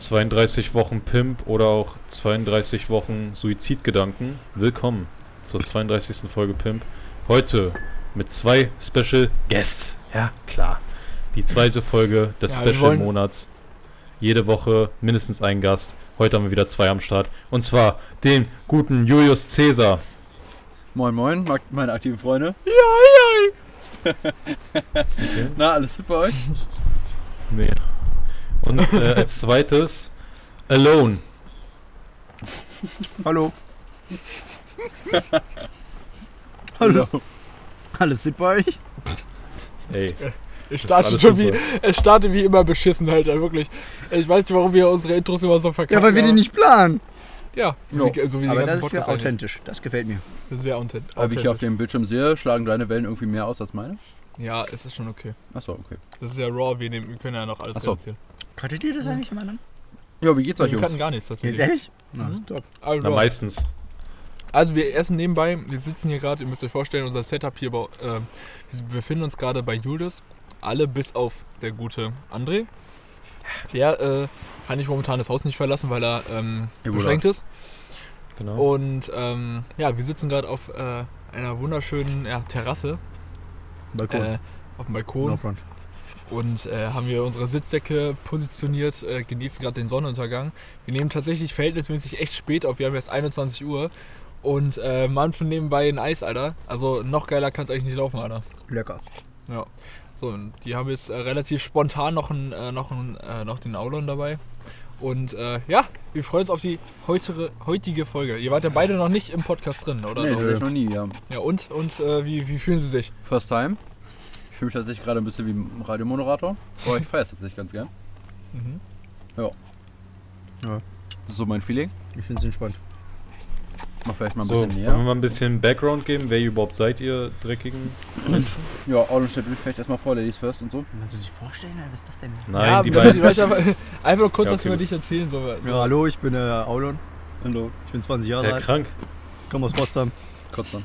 32 Wochen Pimp oder auch 32 Wochen Suizidgedanken. Willkommen zur 32. Folge Pimp. Heute mit zwei Special Guests. Ja, klar. Die zweite Folge des Ja, Special Monats. Jede Woche mindestens ein Gast. Heute haben wir wieder zwei am Start. Und zwar den guten Julius Caesar. Moin Moin, meine aktiven Freunde. Okay. Na, alles fit bei euch? Nee. Und äh, als zweites Alone. Hallo. Hallo. Alles fit bei euch? Ey, alles startet schon wie, es startet wie immer beschissen, Alter, wirklich. Ich weiß nicht, warum wir unsere Intros immer so verkacken. Ja, weil wir die nicht planen. Ja, so Jo. wie, so wie die Aber ganzen das ist ja authentisch. Das gefällt mir. Das ist sehr authent- Aber wie ich hier auf authentisch. dem Bildschirm sehe, schlagen deine Wellen irgendwie mehr aus als meine. Ja, es ist schon okay. Achso, okay. Das ist ja raw, wir, nehmen, wir können ja noch alles Ach so. reduzieren. Kattet ihr das eigentlich mal an? Ja, wie geht's euch, Wir Jungs? kannten gar nichts Jetzt tatsächlich. ehrlich? Na, Mhm. top. Also, na meistens. also wir essen nebenbei, wir sitzen hier gerade, ihr müsst euch vorstellen, unser Setup hier, bei, äh, wir befinden uns gerade bei Julius. Alle bis auf der gute André. Der äh, kann ich momentan das Haus nicht verlassen, weil er ähm, Ja, beschränkt ist. Genau. Und ähm, ja, wir sitzen gerade auf äh, einer wunderschönen ja, Terrasse Balkon. äh, auf dem Balkon no front. Und äh, haben wir unsere Sitzdecke positioniert, äh, genießen gerade den Sonnenuntergang. Wir nehmen tatsächlich verhältnismäßig echt spät auf, wir haben jetzt 21 Uhr und äh, Mann von nebenbei ein Eis, Alter. Also noch geiler kann es eigentlich nicht laufen, Alter. Lecker. Ja. So, und die haben jetzt äh, relativ spontan noch, ein, äh, noch, ein, äh, noch den Aulon dabei. Und äh, ja, wir freuen uns auf die heutige, heutige Folge. Ihr wart ja beide noch nicht im Podcast drin, oder? Nee, ich noch nie, ja. Ja, und, und äh, wie, wie fühlen Sie sich? First time. Ich fühle mich tatsächlich gerade ein bisschen wie ein Radiomoderator. Aber ich feiere es tatsächlich ganz gern. Mhm. Das ist so mein Feeling. Ich finde es entspannt. Mach vielleicht mal ein So, bisschen wollen wir näher. mal ein bisschen Background geben, wer ihr überhaupt seid, ihr dreckigen Menschen? Ja, Aulon stellt mich vielleicht erstmal vor, Ladies first und so. Kannst du sich vorstellen? Was ist das denn? Nein, ja, die beiden. Leute einfach, einfach nur kurz Ja, was okay, über gut. dich erzählen. So. Ja, hallo, ich bin äh, Aulon. Hallo. Ich bin 20 Jahre Ja, alt. krank. Komme aus Potsdam. Kurz dann.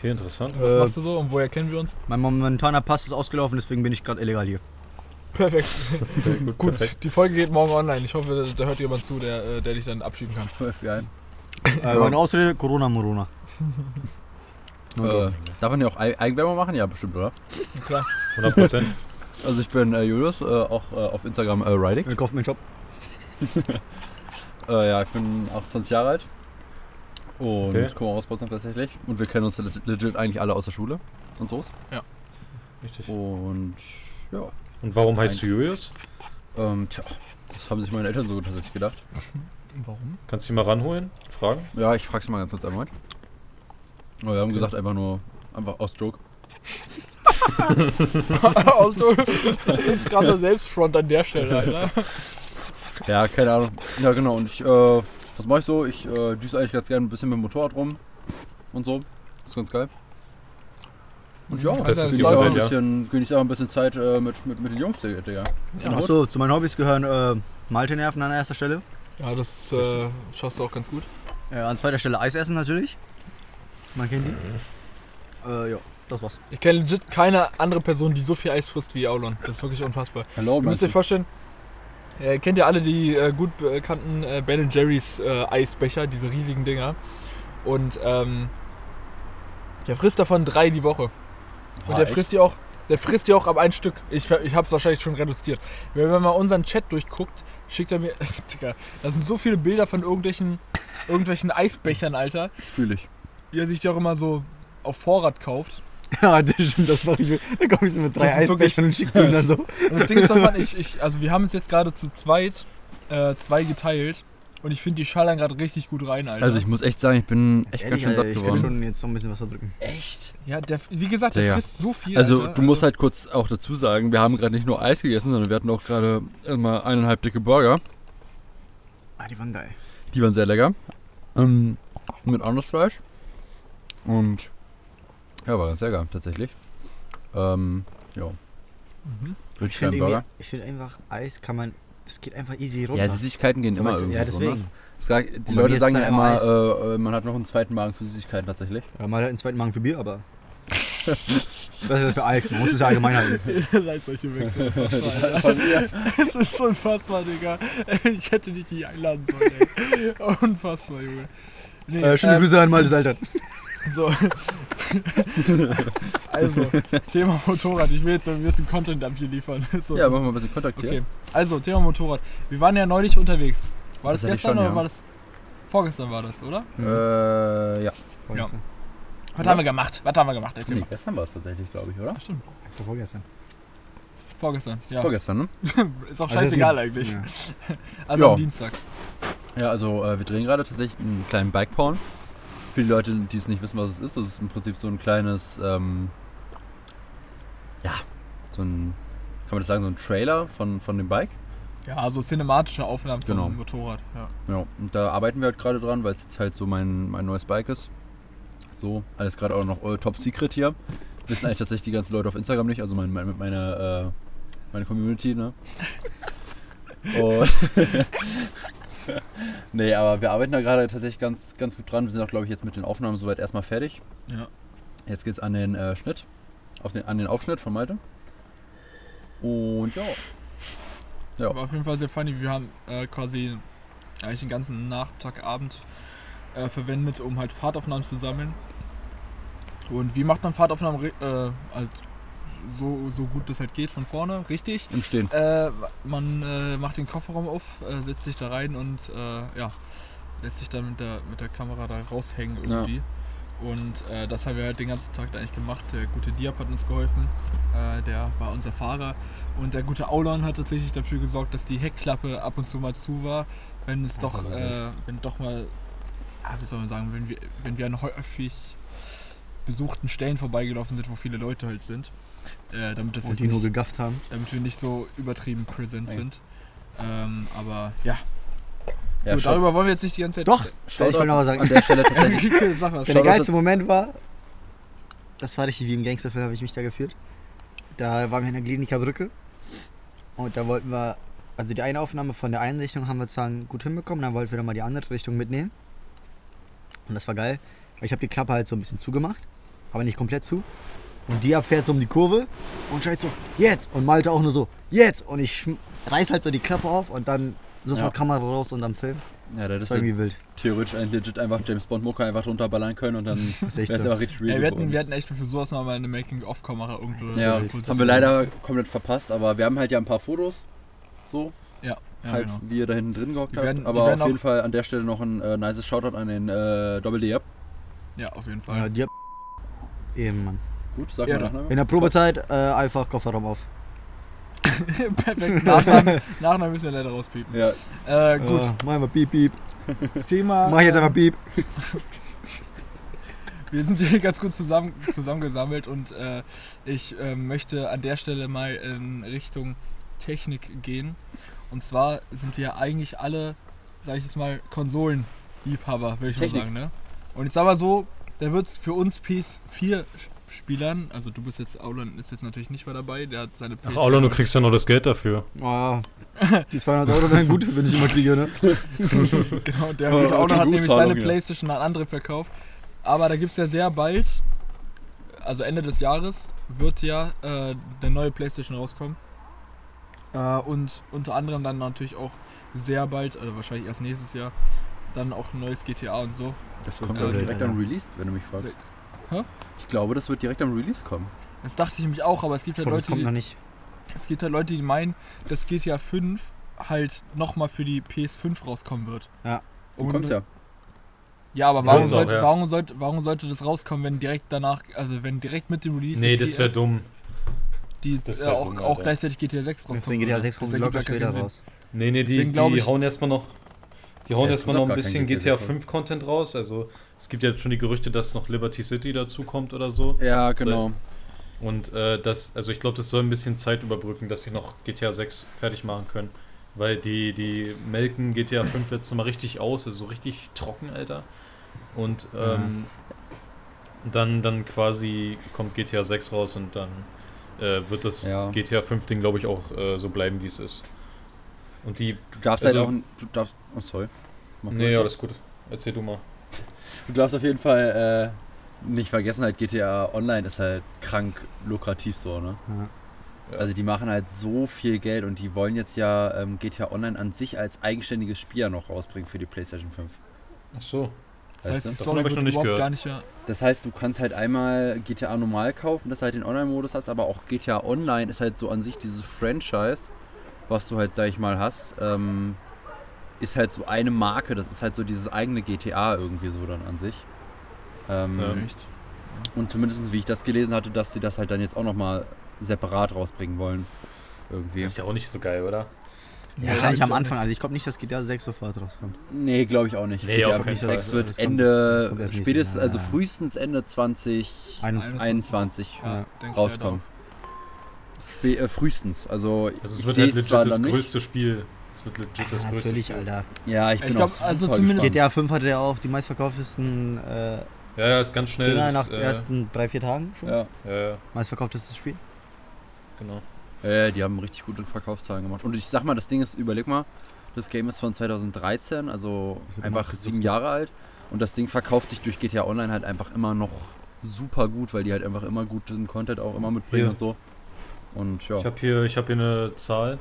Okay, interessant. Was Äh, machst du so und woher kennen wir uns? Mein momentaner Pass ist ausgelaufen, deswegen bin ich gerade illegal hier. Perfekt. Gut, Gut, perfekt. die Folge geht morgen online. Ich hoffe, da hört jemand zu, der, äh, der dich dann abschieben kann. FBI. Äh, meine Ausrede, Corona, Morona. Äh, darf man ja auch Ei- Eigenwerbung machen? Ja, bestimmt, oder? Ja, klar. 100 Prozent. Also ich bin äh, Julius, äh, auch äh, auf Instagram äh, Riding. Ich kaufe meinen Shop. Äh, ja, ich bin 28 Jahre alt. Und Okay. aus Potsdam tatsächlich. Und wir kennen uns legit, eigentlich alle aus der Schule und so. Richtig. Und ja, Und warum heißt du Julius? ähm, tja, das haben sich meine Eltern so tatsächlich gedacht. Warum? Kannst du ihn mal ranholen? Fragen? Ja, ich frag's mal ganz kurz einmal. Aber wir haben gesagt einfach nur, einfach aus Joke. also, krasser Selbstfront an der Stelle, Alter. Ja, keine Ahnung. Ja, genau. Und ich, äh, was mache ich so? Ich äh, düse eigentlich ganz gerne ein bisschen mit dem Motorrad rum und so. Das ist ganz geil. Und ja, Das ist Wahrheit, ein ja. bisschen, genieße auch ein bisschen Zeit äh, mit, mit, mit den Jungs, Digga. Ja, Achso, zu meinen Hobbys gehören äh, Malte-Nerven an erster Stelle. ja das äh, schaffst du auch ganz gut. Äh, an zweiter Stelle Eis essen natürlich. Man kennt die. Äh, ja, das war's. Ich kenne legit keine andere Person, die so viel Eis frisst wie Aulon. Das ist wirklich unfassbar. Hallo, Ihr müsst euch vorstellen, äh, kennt ihr alle die äh, gut bekannten äh, Ben Jerry's äh, Eisbecher, diese riesigen Dinger. Und ähm, der frisst davon drei die Woche. Und der frisst die auch, der frisst die auch ab ein Stück. Ich, ich habe es wahrscheinlich schon reduziert. Wenn man mal unseren Chat durchguckt, schickt er mir, Digga, da sind so viele Bilder von irgendwelchen, irgendwelchen Eisbechern, Alter, Fühl ich. wie er sich die auch immer so auf Vorrat kauft. Ja, das stimmt, das mache ich. Da komme ich so mit drei Das ist wirklich- Eisbechern und schicke ihm dann so. Und das Ding ist doch, Mann, ich, ich, also wir haben es jetzt gerade zu zweit, äh, zwei geteilt. Und ich finde, die schallern gerade richtig gut rein, Alter. Also ich muss echt sagen, ich bin echt ganz Ehrlich, schön Alter, satt ich kann geworden. schon jetzt noch ein bisschen was verdrücken. echt? Ja, der, wie gesagt, der Digga. frisst so viel. Also Alter. du musst halt kurz auch dazu sagen, wir haben gerade nicht nur Eis gegessen, sondern wir hatten auch gerade mal eineinhalb dicke Burger. Ah, die waren geil. Die waren sehr lecker. Ähm, mit anderes Fleisch. Und ja, war ganz lecker tatsächlich. Ähm, ja. Mhm. Ich finde finde einfach, Eis kann man, das geht einfach easy runter. Ja, Süßigkeiten gehen So, immer irgendwie ja, so, deswegen. ne? Sag, die Leute sagen dann ja immer immer, äh, äh, man hat noch einen zweiten Magen für Süßigkeiten tatsächlich. Ja, mal halt einen zweiten Magen für Bier, aber Das ist für Alk. Man muss es ja allgemein halten. Ihr seid solche Wechsel. Es ist so unfassbar, Digga. Ich hätte dich nicht einladen sollen, ey. Unfassbar, Junge. Nee, Äh, schöne ähm, Grüße an Maltes Eltern. So. also, Thema Motorrad. Ich will jetzt ein bisschen Content ab hier liefern. So, Ja, machen wir ein bisschen Kontakt hier. Okay, also Thema Motorrad. Wir waren ja neulich unterwegs. War das, Das gestern schon, oder ja. war das. Vorgestern war das, oder? Äh, ja. Ja. Was haben wir gemacht? Was haben wir gemacht? Erzähl Nee, mal. gestern war es tatsächlich, glaube ich, oder? Ach, stimmt. Das war vorgestern. Vorgestern, ja. Vorgestern, ne? Ist auch Also scheißegal das- eigentlich. Ja. Also Ja. am Dienstag. Ja, also äh, wir drehen gerade tatsächlich einen kleinen Bike-Porn. Für die Leute, die es nicht wissen, was es ist, das ist im Prinzip so ein kleines, ähm, ja, so ein, kann man das sagen, so ein Trailer von, von dem Bike. Ja, also cinematische Aufnahmen vom Genau. Motorrad. Ja. Genau, und da arbeiten wir halt gerade dran, weil es jetzt halt so mein, mein neues Bike ist. So, alles gerade auch noch all top secret hier. Wissen eigentlich tatsächlich die ganzen Leute auf Instagram nicht, also mein, mein, meine, äh, meine Community, ne? Und nee, aber wir arbeiten da gerade tatsächlich ganz, ganz gut dran. Wir sind auch, glaube ich, jetzt mit den Aufnahmen soweit erstmal fertig. ja. Jetzt geht's an den äh, Schnitt, auf den, an den Aufschnitt von Malte. Und ja, Ja. War auf jeden Fall sehr funny. Wir haben äh, quasi eigentlich den ganzen Nachmittag, Abend äh, verwendet, um halt Fahrtaufnahmen zu sammeln. Und wie macht man Fahrtaufnahmen äh, halt so, so gut das halt geht von vorne? Richtig. im Stehen. Äh, man äh, macht den Kofferraum auf, äh, setzt sich da rein und äh, ja, lässt sich dann mit der, mit der Kamera da raushängen irgendwie. Und äh, das haben wir halt den ganzen Tag da eigentlich gemacht. Der gute Diab hat uns geholfen. Äh, der war unser Fahrer. Und der gute Aulon hat tatsächlich dafür gesorgt, dass die Heckklappe ab und zu mal zu war. Wenn es doch, äh, wenn doch mal, wie soll man sagen, wenn wir, wenn wir an häufig besuchten Stellen vorbeigelaufen sind, wo viele Leute halt sind. Äh, damit das Und jetzt die nur nicht, gegafft haben. damit wir nicht so übertrieben präsent Ja. sind. Ähm, aber ja, Ja, Gut, darüber wollen wir jetzt nicht die ganze Zeit. Doch, schaut ich will noch was sagen. An der Stelle tatsächlich. Der, Shoutout geilste Moment war, das war richtig wie im Gangsterfilm, habe ich mich da geführt. Da waren wir in der Kliniker Brücke und da wollten wir, also die eine Aufnahme von der einen Richtung haben wir zwar gut hinbekommen, dann wollten wir dann mal die andere Richtung mitnehmen. Und das war geil, weil ich habe die Klappe halt so ein bisschen zugemacht, aber nicht komplett zu. Und die fährt so um die Kurve und schreit so, jetzt! Und Malte auch nur so, jetzt! Und ich reiß halt so die Klappe auf und dann sofort Ja. Kamera raus und am Film. Ja, das Das ist war ja irgendwie wild. theoretisch ein legit einfach James Bond Mucke einfach drunter ballern können und dann wäre echt es so. einfach richtig real. Ey, wir, hatten, wir hatten echt für sowas noch mal eine Making-of-Kamera irgendwo. ja, das haben wir leider komplett verpasst, aber wir haben halt ja ein paar Fotos. So, Ja, ja halt genau. wie ihr da hinten drin gehockt habt. aber auf jeden Fall an der Stelle noch ein äh, nices Shoutout an den äh, Double D Up. Ja, auf jeden Ja, Fall. die Eben, Mann. Gut, sag Ja, mal Nachname. In der Probezeit äh, einfach Kofferraum auf. Perfekt. Nachnamen, Nachnamen müssen wir leider rauspiepen. Ja, Äh, gut. Äh, mach mal piep, piep. Thema. Mach ich jetzt einfach piep. Wir sind hier ganz gut zusammen, zusammengesammelt und äh, ich äh, möchte an der Stelle mal in Richtung Technik gehen. Und zwar sind wir eigentlich alle, sag ich jetzt mal, Konsolenliebhaber, würde ich mal Technik. sagen. Ne? Und sag mal so, da wird es für uns PS4-Spielern, also du bist jetzt, Aulan ist jetzt natürlich nicht mehr dabei, der hat seine Ach, Aulon, du kriegst ja noch das Geld dafür. Oh, die 200 Euro wären gut, wenn ich immer kriege, ne? Genau, der gute Aulan hat nämlich seine ja. Playstation an andere verkauft. Aber da gibt es ja sehr bald, also Ende des Jahres, wird ja äh, der neue Playstation rauskommen. Äh, und unter anderem dann natürlich auch sehr bald, also wahrscheinlich erst nächstes Jahr, dann auch ein neues GTA und so. das kommt ja wild, direkt am Release, wenn du mich fragst. Hä? Ich glaube, das wird direkt am Release kommen. Das dachte ich mich auch, aber es gibt Ich halt Leute, kommt noch die, nicht. es gibt halt Leute, die meinen, dass GTA 5 halt nochmal für die PS5 rauskommen wird. Ja. Und, kommt ja. Ja, aber Ja, warum, uns auch, sollte, ja. warum, sollte, warum sollte das rauskommen, wenn direkt danach, also wenn direkt mit dem Release Nee, das wäre dumm. die das äh, wär auch, dumm, auch gleichzeitig GTA 6 rauskommt. Deswegen GTA 6 kommt locker später raus. Nee, nee, die, Deswegen die ich- hauen erstmal noch. Die hauen Ja, erstmal noch ein bisschen GTA 5 Content raus. Also es gibt ja jetzt schon die Gerüchte, dass noch Liberty City dazu kommt oder so. Ja, genau. Und äh, das, also ich glaube, das soll ein bisschen Zeit überbrücken, dass sie noch GTA 6 fertig machen können. Weil die, die melken GTA 5 jetzt mal richtig aus, also so richtig trocken, Alter. Und ähm, dann, dann quasi kommt GTA 6 raus und dann äh, wird das Ja. GTA 5 Ding, glaube ich, auch äh, so bleiben, wie es ist. Und die. Du darfst Also- halt auch. Du darfst. Oh, sorry. Mach Nee, ruhig. alles gut. Erzähl du mal. Du darfst auf jeden Fall nicht vergessen, halt GTA Online ist halt krank lukrativ so, ne? Ja. Also die machen halt so viel Geld und die wollen jetzt ja ähm, GTA Online an sich als eigenständiges Spiel ja noch rausbringen für die PlayStation 5. Ach so. Das heißt, du? Story wird noch nicht gehört. gar nicht ja. Das heißt, du kannst halt einmal GTA normal kaufen, dass du halt den Online-Modus hast, aber auch GTA Online ist halt so an sich dieses Franchise, was du halt, sag ich mal, hast, ähm, ist halt so eine Marke, das ist halt so dieses eigene GTA irgendwie so dann an sich. Ähm, Ja. Echt? Und zumindest wie ich das gelesen hatte, dass sie das halt dann jetzt auch nochmal separat rausbringen wollen. Irgendwie. Ist ja auch nicht so geil, oder? Ja, wahrscheinlich am Anfang. Also ich glaube nicht, dass GTA 6 sofort rauskommt. Nee, glaube ich auch nicht. Nee, GTA auf fünf keinen bis Fall. sechs Das wird das Ende, kommt spätestens, Jahr, also ja. frühestens Ende 2021 21. Ja, Ja. rauskommen. Spä äh, frühestens, also, Also es ich wird halt legit das nicht. größte Spiel. Es wird legit das Ja, größte natürlich, Spiel. Alter. Ja, ich Ich bin glaub, auch also zumindest- gespannt. GTA 5 hatte ja auch die meistverkauftesten äh, Ja, ja, ist ganz schnell. Dinger das, nach den äh, ersten drei, vier Tagen schon. Ja. Ja, ja, Meistverkauftestes Spiel. genau. Äh, die haben richtig gute Verkaufszahlen gemacht. Und ich sag mal, das Ding ist, überleg mal, das Game ist von 2013, also einfach sieben Jahre alt. Und das Ding verkauft sich durch GTA Online halt einfach immer noch super gut, weil die halt einfach immer guten Content auch immer mitbringen Hier. und so. Und ja. Ich habe hier, ich hab hier eine Zahl.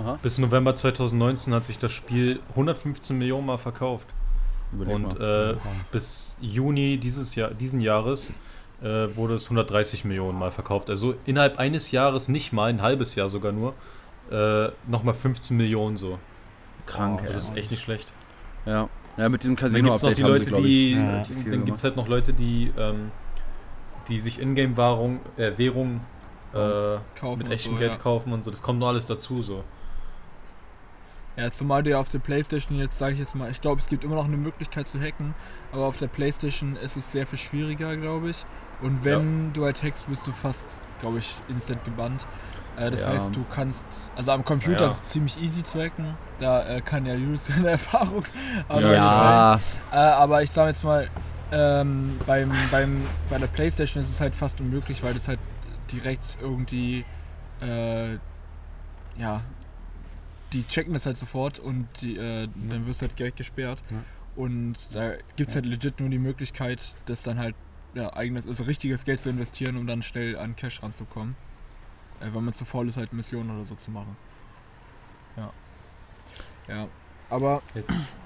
Aha, Bis November 2019 hat sich das Spiel 115 Millionen Mal verkauft. überleg Und mal. äh, bis Juni dieses Jahr, diesen Jahres äh, wurde es 130 Millionen Mal verkauft. Also innerhalb eines Jahres, nicht mal ein halbes Jahr sogar nur, äh, nochmal 15 Millionen so. Krank, Oh, Also das ist echt nicht schlecht. Ja. Ja, mit diesem Dann gibt es noch Casino-Update die haben Leute, sie, glaub ich, die. Ja. Dann gibt es halt noch Leute, die, ähm, die sich Ingame-Währung äh, Währung, äh, Kaufen mit echtem so, Geld ja. kaufen und so. Das kommt nur alles dazu so. Ja, zumal du ja auf der Playstation jetzt, sage ich jetzt mal, ich glaube, es gibt immer noch eine Möglichkeit zu hacken, aber auf der Playstation ist es sehr viel schwieriger, glaube ich. Und wenn du halt hackst, bist du fast, glaube ich, instant gebannt. Äh, das Ja. heißt, du kannst, also am Computer Ja. ist es ziemlich easy zu hacken, da äh, kann ja Julius seine Erfahrung Ja, aber, Ja, äh, aber ich sage jetzt mal, ähm, beim, beim, bei der Playstation ist es halt fast unmöglich, weil das halt direkt irgendwie, äh, ja, die checken das halt sofort und die, äh, dann wirst du halt direkt gesperrt. Und da gibt es halt legit nur die Möglichkeit, das dann halt, ja, eigenes, also richtiges Geld zu investieren, um dann schnell an Cash ranzukommen. Äh, wenn man zu faul ist, halt Missionen oder so zu machen. Ja. Ja. Aber,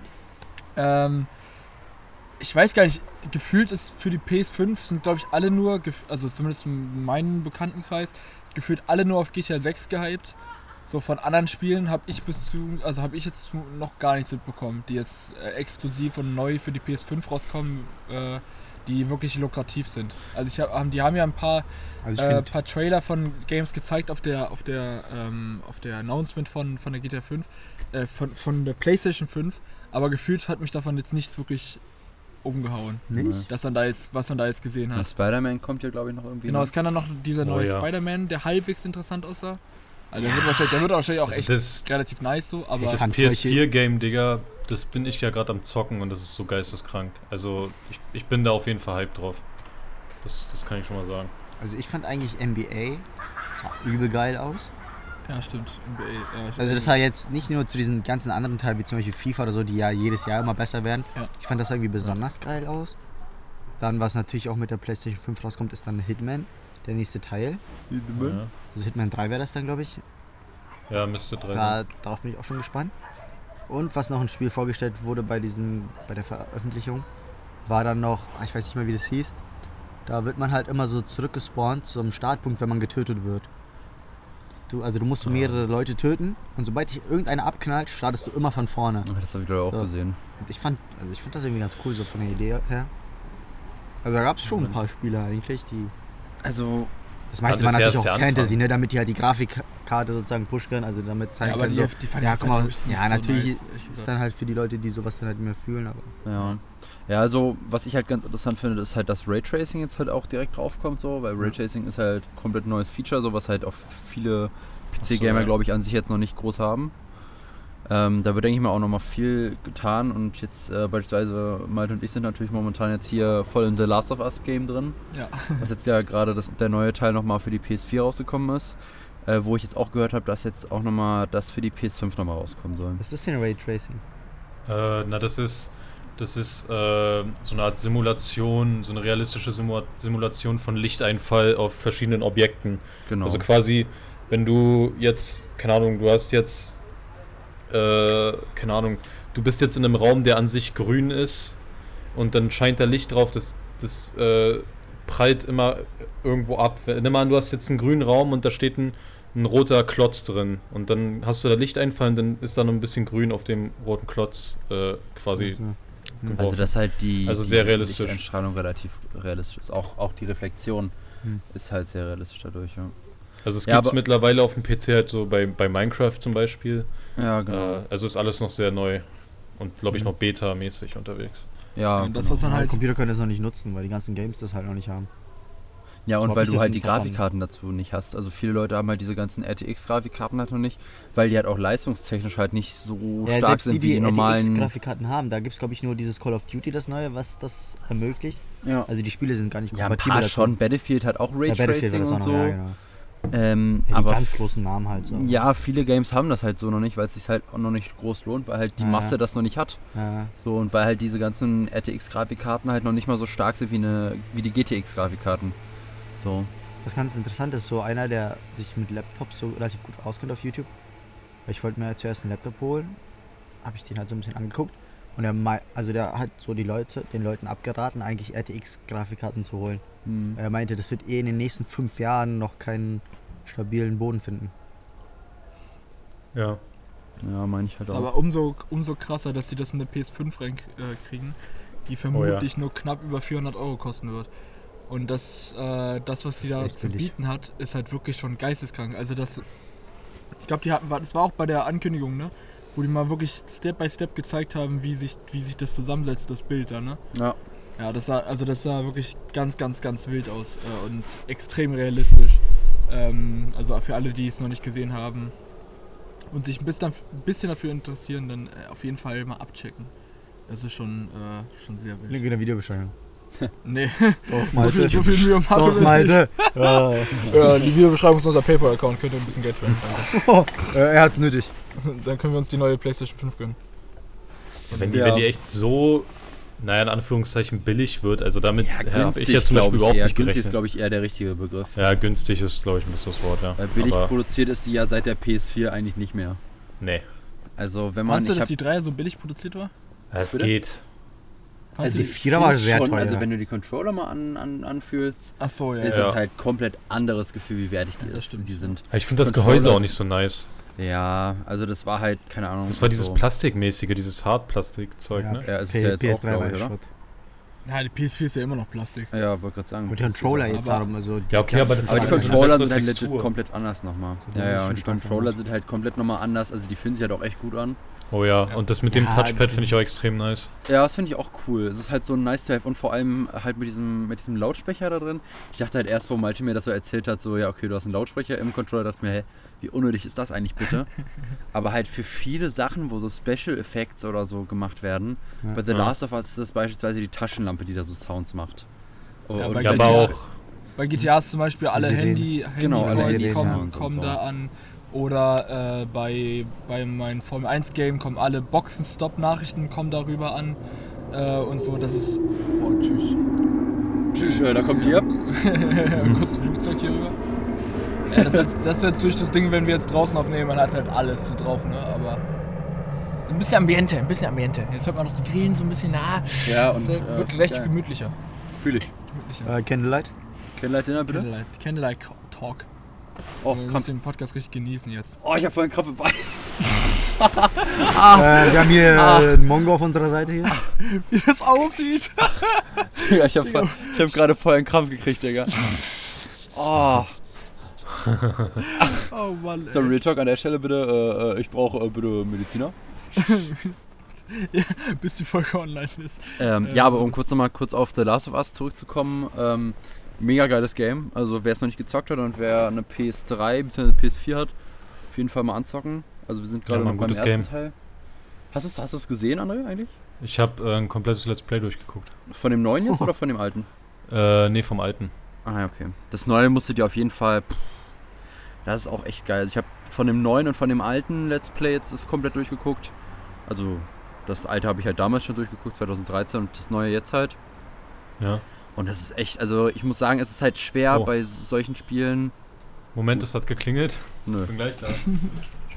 ähm, ich weiß gar nicht, gefühlt ist für die PS5 sind, glaube ich, alle nur, also zumindest in meinem Bekanntenkreis, gefühlt alle nur auf GTA 6 gehypt. So von anderen Spielen habe ich bis zu, also habe ich jetzt noch gar nichts mitbekommen, die jetzt äh, exklusiv und neu für die PS5 rauskommen, äh, die wirklich lukrativ sind. Also ich hab, haben, die haben ja ein paar, Also äh, paar Trailer von Games gezeigt auf der, auf der, ähm, auf der Announcement von, von der GTA 5, äh, von, von der PlayStation 5, aber gefühlt hat mich davon jetzt nichts wirklich umgehauen, nicht. dass man da jetzt, was man da jetzt gesehen hat. Spider-Man kommt ja, glaube ich, noch irgendwie. Genau, es kann dann noch dieser Oh neue ja. Spider-Man, der halbwegs interessant aussah. Also der wird wahrscheinlich, der wird wahrscheinlich auch Also echt das, relativ nice so, aber das Kann solche- PS4-Game, Digga, das bin ich ja gerade am Zocken und das ist so geisteskrank. Also ich, ich bin da auf jeden Fall hyped drauf. Das, das kann ich schon mal sagen. Also ich fand eigentlich NBA sah übel geil aus. ja stimmt, NBA. Ja, Also das war jetzt nicht nur zu diesen ganzen anderen Teilen, wie zum Beispiel FIFA oder so, die ja jedes Jahr immer besser werden. Ja. Ich fand das irgendwie besonders geil aus. Dann, was natürlich auch mit der PlayStation 5 rauskommt, ist dann Hitman, der nächste Teil. Ja, Also Hitman 3 wäre das dann, glaube ich. ja müsste drin. Da, darauf bin ich auch schon gespannt. Und was noch ein Spiel vorgestellt wurde bei diesem, bei der Veröffentlichung, war dann noch, ah, ich weiß nicht mehr wie das hieß, da wird man halt immer so zurückgespawnt zum Startpunkt, wenn man getötet wird. Du, also du musst so Ah. mehrere Leute töten und sobald dich irgendeiner abknallt, startest du immer von vorne. Ach, Das habe ich glaube auch So. gesehen. Und ich fand, also ich fand das irgendwie ganz cool, so von der Idee her. Also da gab es schon ein paar Spiele eigentlich, die. Also, Das meiste Ja, war natürlich auch Fantasy, Anfang. ne, damit die halt die Grafikkarte sozusagen pushen können, also damit zeigen ja, aber können, die, so, die fand ja, guck mal, halt ja, nicht so natürlich nice, ist dann halt für die Leute, die sowas dann halt nicht mehr fühlen, aber. ja. Ja, also, was ich halt ganz interessant finde, ist halt, dass Raytracing jetzt halt auch direkt draufkommt, so, weil Raytracing ist halt komplett neues Feature, so was halt auch viele PC-Gamer, ja. glaube ich, an sich jetzt noch nicht groß haben. Ähm, da wird, denke ich mal, auch nochmal viel getan und jetzt äh, beispielsweise Malte und ich sind natürlich momentan jetzt hier voll in The Last of Us Game drin, Ja. was jetzt ja gerade das- der neue Teil nochmal für die PS4 rausgekommen ist, äh, wo ich jetzt auch gehört habe, dass jetzt auch nochmal das für die PS5 nochmal rauskommen soll. Was ist denn Raytracing? Äh, na, das ist Das ist äh, so eine Art Simulation, so eine realistische Simu Simulation von Lichteinfall auf verschiedenen Objekten. Genau. Also quasi, wenn du jetzt, keine Ahnung, du hast jetzt, äh, keine Ahnung, du bist jetzt in einem Raum, der an sich grün ist und dann scheint da Licht drauf, das, das äh, prallt immer irgendwo ab. Nimm mal an, du hast jetzt einen grünen Raum und da steht ein, ein roter Klotz drin und dann hast du da Licht einfallen, dann ist da noch ein bisschen grün auf dem roten Klotz äh, quasi Also, geworfen. Also dass halt die, Also die sehr realistisch. Lichteinstrahlung relativ realistisch ist. Auch, auch die Reflexion Hm. ist halt sehr realistisch dadurch, ja. Also es Ja, gibt es mittlerweile auf dem PC halt so bei, bei Minecraft zum Beispiel. Ja, Äh, also ist alles noch sehr neu und glaube ich Mhm. noch beta-mäßig unterwegs. ja, Und das, genau. was dann ja, halt. Computer können das noch nicht nutzen, weil die ganzen Games das halt noch nicht haben. Ja, und weil du halt die. Grafikkarten dazu nicht hast. Also viele Leute haben halt diese ganzen RTX-Grafikkarten halt noch nicht, weil die halt auch leistungstechnisch halt nicht so Ja, stark selbst sind die, wie die die normalen. RTX-Grafikkarten haben, da gibt es glaube ich nur dieses Call of Duty, das neue, was das ermöglicht. Ja, Also die Spiele sind gar nicht ja ein kompatibel paar schon. Battlefield hat auch Ja, Raytracing war das und so. noch, ja, genau. Ähm, Ja, aber ganz großen Namen halt so. ja, viele Games haben das halt so noch nicht, weil es sich halt auch noch nicht groß lohnt, weil halt die Ja, Masse ja. das noch nicht hat. So, und weil halt diese ganzen RTX-Grafikkarten halt noch nicht mal so stark sind wie, eine, wie die GTX-Grafikkarten. So. Was ganz interessant ist, so einer, der sich mit Laptops so relativ gut auskennt auf YouTube. Weil ich wollte mir zuerst einen Laptop holen, habe ich den halt so ein bisschen angeguckt. Und er also der hat so die Leute, den Leuten abgeraten, eigentlich RTX-Grafikkarten zu holen. Hm. Er meinte, das wird eh in den nächsten fünf Jahren noch keinen stabilen Boden finden. Ja. Ja, meine ich halt ist auch. aber umso, umso krasser, dass die das in eine PS5 reinkriegen, die vermutlich nur knapp über 400 Euro kosten wird. Und das, äh, das was die Das ist da zu billig. bieten hat, ist halt wirklich schon geisteskrank. Also das, ich glaube, die hatten, das war auch bei der Ankündigung, ne? Wo die mal wirklich Step by Step gezeigt haben, wie sich, wie sich das zusammensetzt, das Bild da, ne? Ja. Ja, das sah, also das sah wirklich ganz, ganz, ganz wild aus äh, und extrem realistisch. Ähm, also für alle, die es noch nicht gesehen haben und sich ein bisschen, ein bisschen dafür interessieren, dann äh, auf jeden Fall mal abchecken. Das ist schon, äh, schon sehr wild. Link in der Videobeschreibung. Nee, Doch, so viel, so viel Mühe machen Doch, Malte. Ja. Ja, die Videobeschreibung ist unser PayPal-Account, könnt ihr ein bisschen Geld spenden. danke. Äh, er hat's nötig. Dann können wir uns die neue PlayStation 5 gönnen. Wenn die, Ja. wenn die echt so, naja, in Anführungszeichen billig wird, also damit Ja, habe ich günstig, ja zum Beispiel ich überhaupt eher. nicht Günstig ist, gerechnet. glaube ich, eher der richtige Begriff. Ja, günstig ist, glaube ich, ein bisschen das Wort, ja. Weil billig Aber, produziert ist die ja seit der PS4 eigentlich nicht mehr. nee, Also, wenn man. Fandest du, dass die 3 so billig produziert war? es Bitte? geht. Also die Vierer war sehr schon, teuer. Also, wenn du die Controller mal an, an, anfühlst, Ach so, ja. ist ja. Ja. es halt komplett anderes Gefühl, wie wertig die, Ja, das ist, stimmt. die sind. Ich finde das Gehäuse auch ist- nicht so nice. Ja, also das war halt, keine Ahnung. Das war dieses so. Plastikmäßige, dieses Hartplastikzeug, ne? Ja, ist P- es ja jetzt auch, PS3 glaub war ich, ja oder? Ja, die PS4 ist ja immer noch Plastik. Ja, wollte gerade sagen. Und die Controller jetzt Aber- darum, also Ja, okay, aber das Aber die Ja, eine Controller sind halt legit komplett anders nochmal. die Ja, ja, und die Controller sind halt komplett nochmal anders. Also die fühlen sich halt auch echt gut an. Oh ja, Ja. und das mit dem Ja, Touchpad die- finde ich auch extrem nice. Ja, das finde ich auch cool. Es ist halt so nice to have und vor allem halt mit diesem, mit diesem Lautsprecher da drin. Ich dachte halt erst, wo Malte mir das so erzählt hat, so, ja, okay, du hast einen Lautsprecher im Controller, dachte ich mir, hä, wie unnötig ist das eigentlich bitte? Aber halt für viele Sachen, wo so Special Effects oder so gemacht werden, Ja. bei The Ja. Last of Us ist das beispielsweise die Taschenlampe, die da so Sounds macht. Oh, Ja, und bei aber GTA auch, Bei GTA ist zum Beispiel alle Sirenen. Handy, Genau, alle Handy Sirenen kommen, so. kommen da an. Oder äh, bei, bei meinem Formel 1 Game kommen alle Boxen-Stop-Nachrichten kommen darüber an. Äh, und so, das ist. Oh, tschüss. Tschüss, äh, da kommt die ab. Kurz Flugzeug hier rüber. Ja, das, ist jetzt, das ist jetzt durch das Ding, wenn wir jetzt draußen aufnehmen, man hat halt alles so drauf, ne? Aber. Ein bisschen Ambiente, ein bisschen Ambiente. Jetzt hört man noch die Grillen so ein bisschen nah. Ja, Das und äh, äh, wird recht ja, gemütlicher. fühl ich. gemütlicher. Äh, Candlelight? Candlelight Dinner, bitte? Candlelight, Candlelight Talk. Oh, wir krass. müssen den Podcast richtig genießen jetzt. Oh, ich hab voll einen Krampf im Bein. Äh, wir haben hier Ah. äh, einen Mongo auf unserer Seite hier. Wie das aussieht. Ja, ich hab, voll- ich hab gerade voll einen Krampf gekriegt, Digga. Oh. Oh Mann. So, Real Talk an der Stelle bitte. Äh, äh, ich brauche äh, bitte Mediziner. Bis die Folge online ist. Ähm, Ähm. ja, aber um kurz nochmal kurz auf The Last of Us zurückzukommen. Ähm, mega geiles Game. Also wer es noch nicht gezockt hat und wer eine PS3 bzw. PS4 hat, auf jeden Fall mal anzocken. Also wir sind gerade Ja, noch beim gutes ersten Game. Teil. Hast du es hast gesehen, André, eigentlich? ich habe äh, ein komplettes Let's Play durchgeguckt. Von dem neuen jetzt oder von dem alten? Äh, nee, vom alten. Ah, ja, okay. Das neue musstet ihr auf jeden Fall. Pff, das ist auch echt geil. Also ich habe von dem neuen und von dem alten Let's Play jetzt das komplett durchgeguckt. Also das alte habe ich halt damals schon durchgeguckt, 2013 und das neue jetzt halt. Ja. Und das ist echt, also ich muss sagen, es ist halt schwer Oh. bei solchen Spielen. Moment, es hat geklingelt. Nö. Bin gleich da.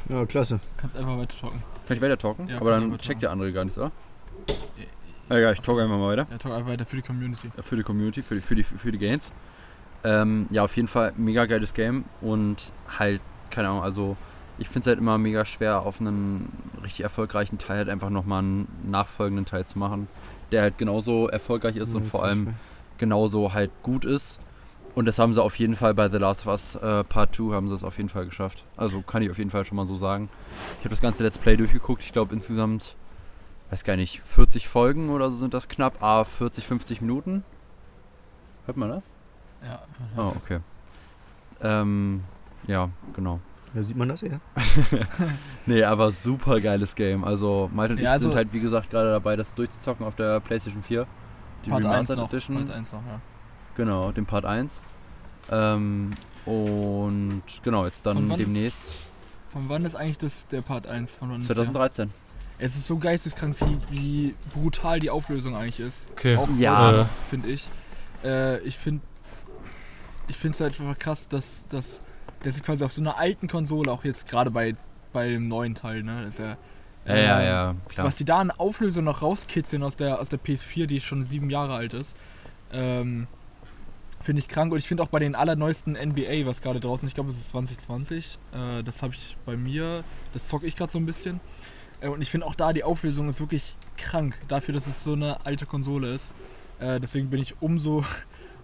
Ja, klasse. Kannst einfach weiter talken. Kann ich weiter talken? Ja, Aber dann checkt der andere gar nichts, oder? Ja, ja, ich talk einfach mal weiter. Ja, talk einfach weiter für die Community. Für die Community, für die, für die, für die Gains. Ähm, ja, auf jeden Fall mega geiles Game und halt, keine Ahnung, also ich finde es halt immer mega schwer, auf einen richtig erfolgreichen Teil halt einfach nochmal einen nachfolgenden Teil zu machen, der halt genauso erfolgreich ist und Ja, vor ist allem schwer. genauso halt gut ist. Und das haben sie auf jeden Fall bei The Last of Us äh, Part 2 haben sie es auf jeden Fall geschafft. Also kann ich auf jeden Fall schon mal so sagen. Ich habe das ganze Let's Play durchgeguckt. Ich glaube insgesamt, weiß gar nicht, 40 Folgen oder so sind das knapp. Ah, 40, 50 Minuten. Hört man das? Ja. Oh, okay. Ähm, ja, genau. Ja, sieht man das ja? Nee, aber super geiles Game. Also Malte und Ja, ich also- sind halt wie gesagt gerade dabei, das durchzuzocken auf der PlayStation 4. Die Part 1 Remastered noch. Edition. Part 1 noch, ja. Genau, den Part 1. Ähm, und genau, jetzt Von dann wann? demnächst Von wann ist eigentlich das der Part 1? Von wann ist 2013. der? Es ist so geisteskrank, wie, wie brutal die Auflösung eigentlich ist. Okay. Auch Ja. finde ich. Äh, ich finde ich finde es halt einfach krass, dass, dass, dass sie quasi auf so einer alten Konsole, auch jetzt gerade bei, bei dem neuen Teil, ne, ist ja, Ja, ja, ähm, ja, klar. was die da an Auflösung noch rauskitzeln aus der, aus der PS4, die schon sieben Jahre alt ist, ähm, finde ich krank. Und ich finde auch bei den allerneuesten NBA, was gerade draußen, ich glaube es ist 2020, äh, das habe ich bei mir, das zocke ich gerade so ein bisschen. Äh, und ich finde auch da, die Auflösung ist wirklich krank, dafür, dass es so eine alte Konsole ist. Äh, deswegen bin ich umso,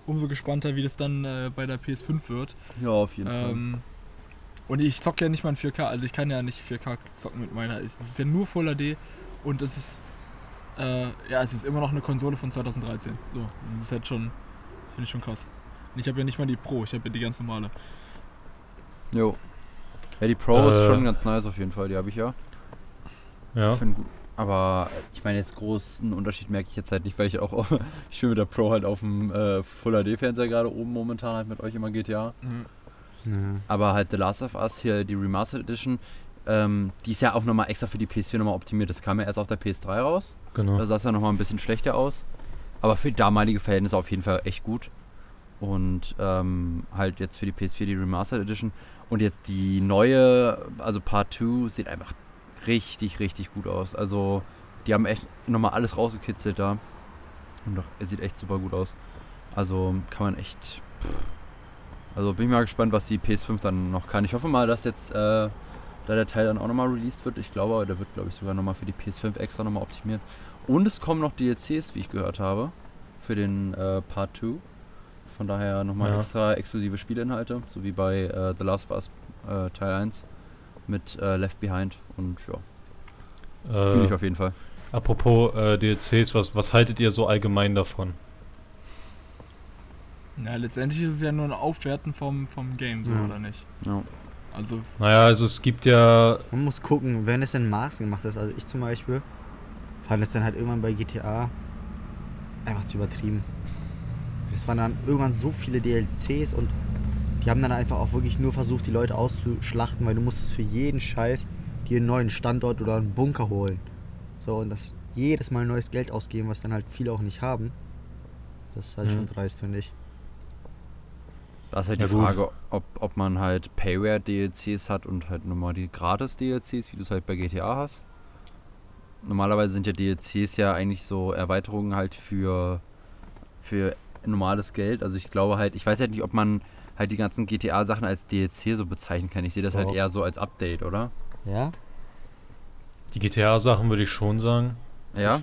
umso gespannter, wie das dann äh, bei der PS5 wird. Ja, auf jeden Fall. Ähm, und ich zocke ja nicht mal in 4K, also ich kann ja nicht 4K zocken mit meiner. Es ist ja nur Full HD und es ist, äh, ja, es ist immer noch eine Konsole von 2013. So, das ist halt schon, das finde ich schon krass. Und ich habe ja nicht mal die Pro, ich habe ja die ganz normale. Jo. Ja, die Pro ist Äh. schon ganz nice auf jeden Fall, die habe ich ja. Ja. Ich find gut. Aber ich meine, jetzt großen Unterschied merke ich jetzt halt nicht, weil ich auch, ich spiele mit der Pro halt auf dem äh, Full HD Fernseher gerade oben momentan halt mit euch immer GTA. Ja. Aber halt The Last of Us hier, die Remastered Edition, ähm, die ist ja auch nochmal extra für die PS4 nochmal optimiert. Das kam ja erst auf der PS3 raus. Genau. Da sah es ja nochmal ein bisschen schlechter aus. Aber für damalige Verhältnisse auf jeden Fall echt gut. Und ähm, halt jetzt für die PS4 die Remastered Edition. Und jetzt die neue, also Part 2, sieht einfach richtig, richtig gut aus. Also die haben echt nochmal alles rausgekitzelt da. Und doch, er sieht echt super gut aus. Also kann man echt. Pff. Also bin ich mal gespannt, was die PS5 dann noch kann. Ich hoffe mal, dass jetzt, äh, da der Teil dann auch nochmal released wird. Ich glaube, der wird, glaube ich, sogar nochmal für die PS5 extra nochmal optimiert. Und es kommen noch DLCs, wie ich gehört habe, für den äh, Part 2. Von daher nochmal Ja. extra exklusive Spielinhalte, so wie bei äh, The Last of Us äh, Teil 1 mit äh, Left Behind. Und ja, fühle ich Äh, auf jeden Fall. apropos äh, DLCs, was, was haltet ihr so allgemein davon? Ja, letztendlich ist es ja nur ein Aufwerten vom, vom Game, so Ja. oder nicht? Ja. Also, Naja, also es gibt ja. Man muss gucken, wenn es in Maßen gemacht ist. Also ich zum Beispiel fand es dann halt irgendwann bei GTA einfach zu übertrieben. Es waren dann irgendwann so viele DLCs und die haben dann einfach auch wirklich nur versucht, die Leute auszuschlachten, weil du musstest für jeden Scheiß dir einen neuen Standort oder einen Bunker holen. So, und das jedes Mal neues Geld ausgeben, was dann halt viele auch nicht haben. Das ist halt Mhm. schon dreist, finde ich. Da ist halt Ja, die gut. Frage, ob, ob man halt Payware-DLCs hat und halt nochmal die Gratis-DLCs, wie du es halt bei GTA hast. Normalerweise sind ja DLCs ja eigentlich so Erweiterungen halt für, für normales Geld. Also ich glaube halt, ich weiß halt nicht, ob man halt die ganzen GTA-Sachen als DLC so bezeichnen kann. Ich sehe das halt Doch. eher so als Update, oder? Ja? Die GTA-Sachen würde ich schon sagen. Ja?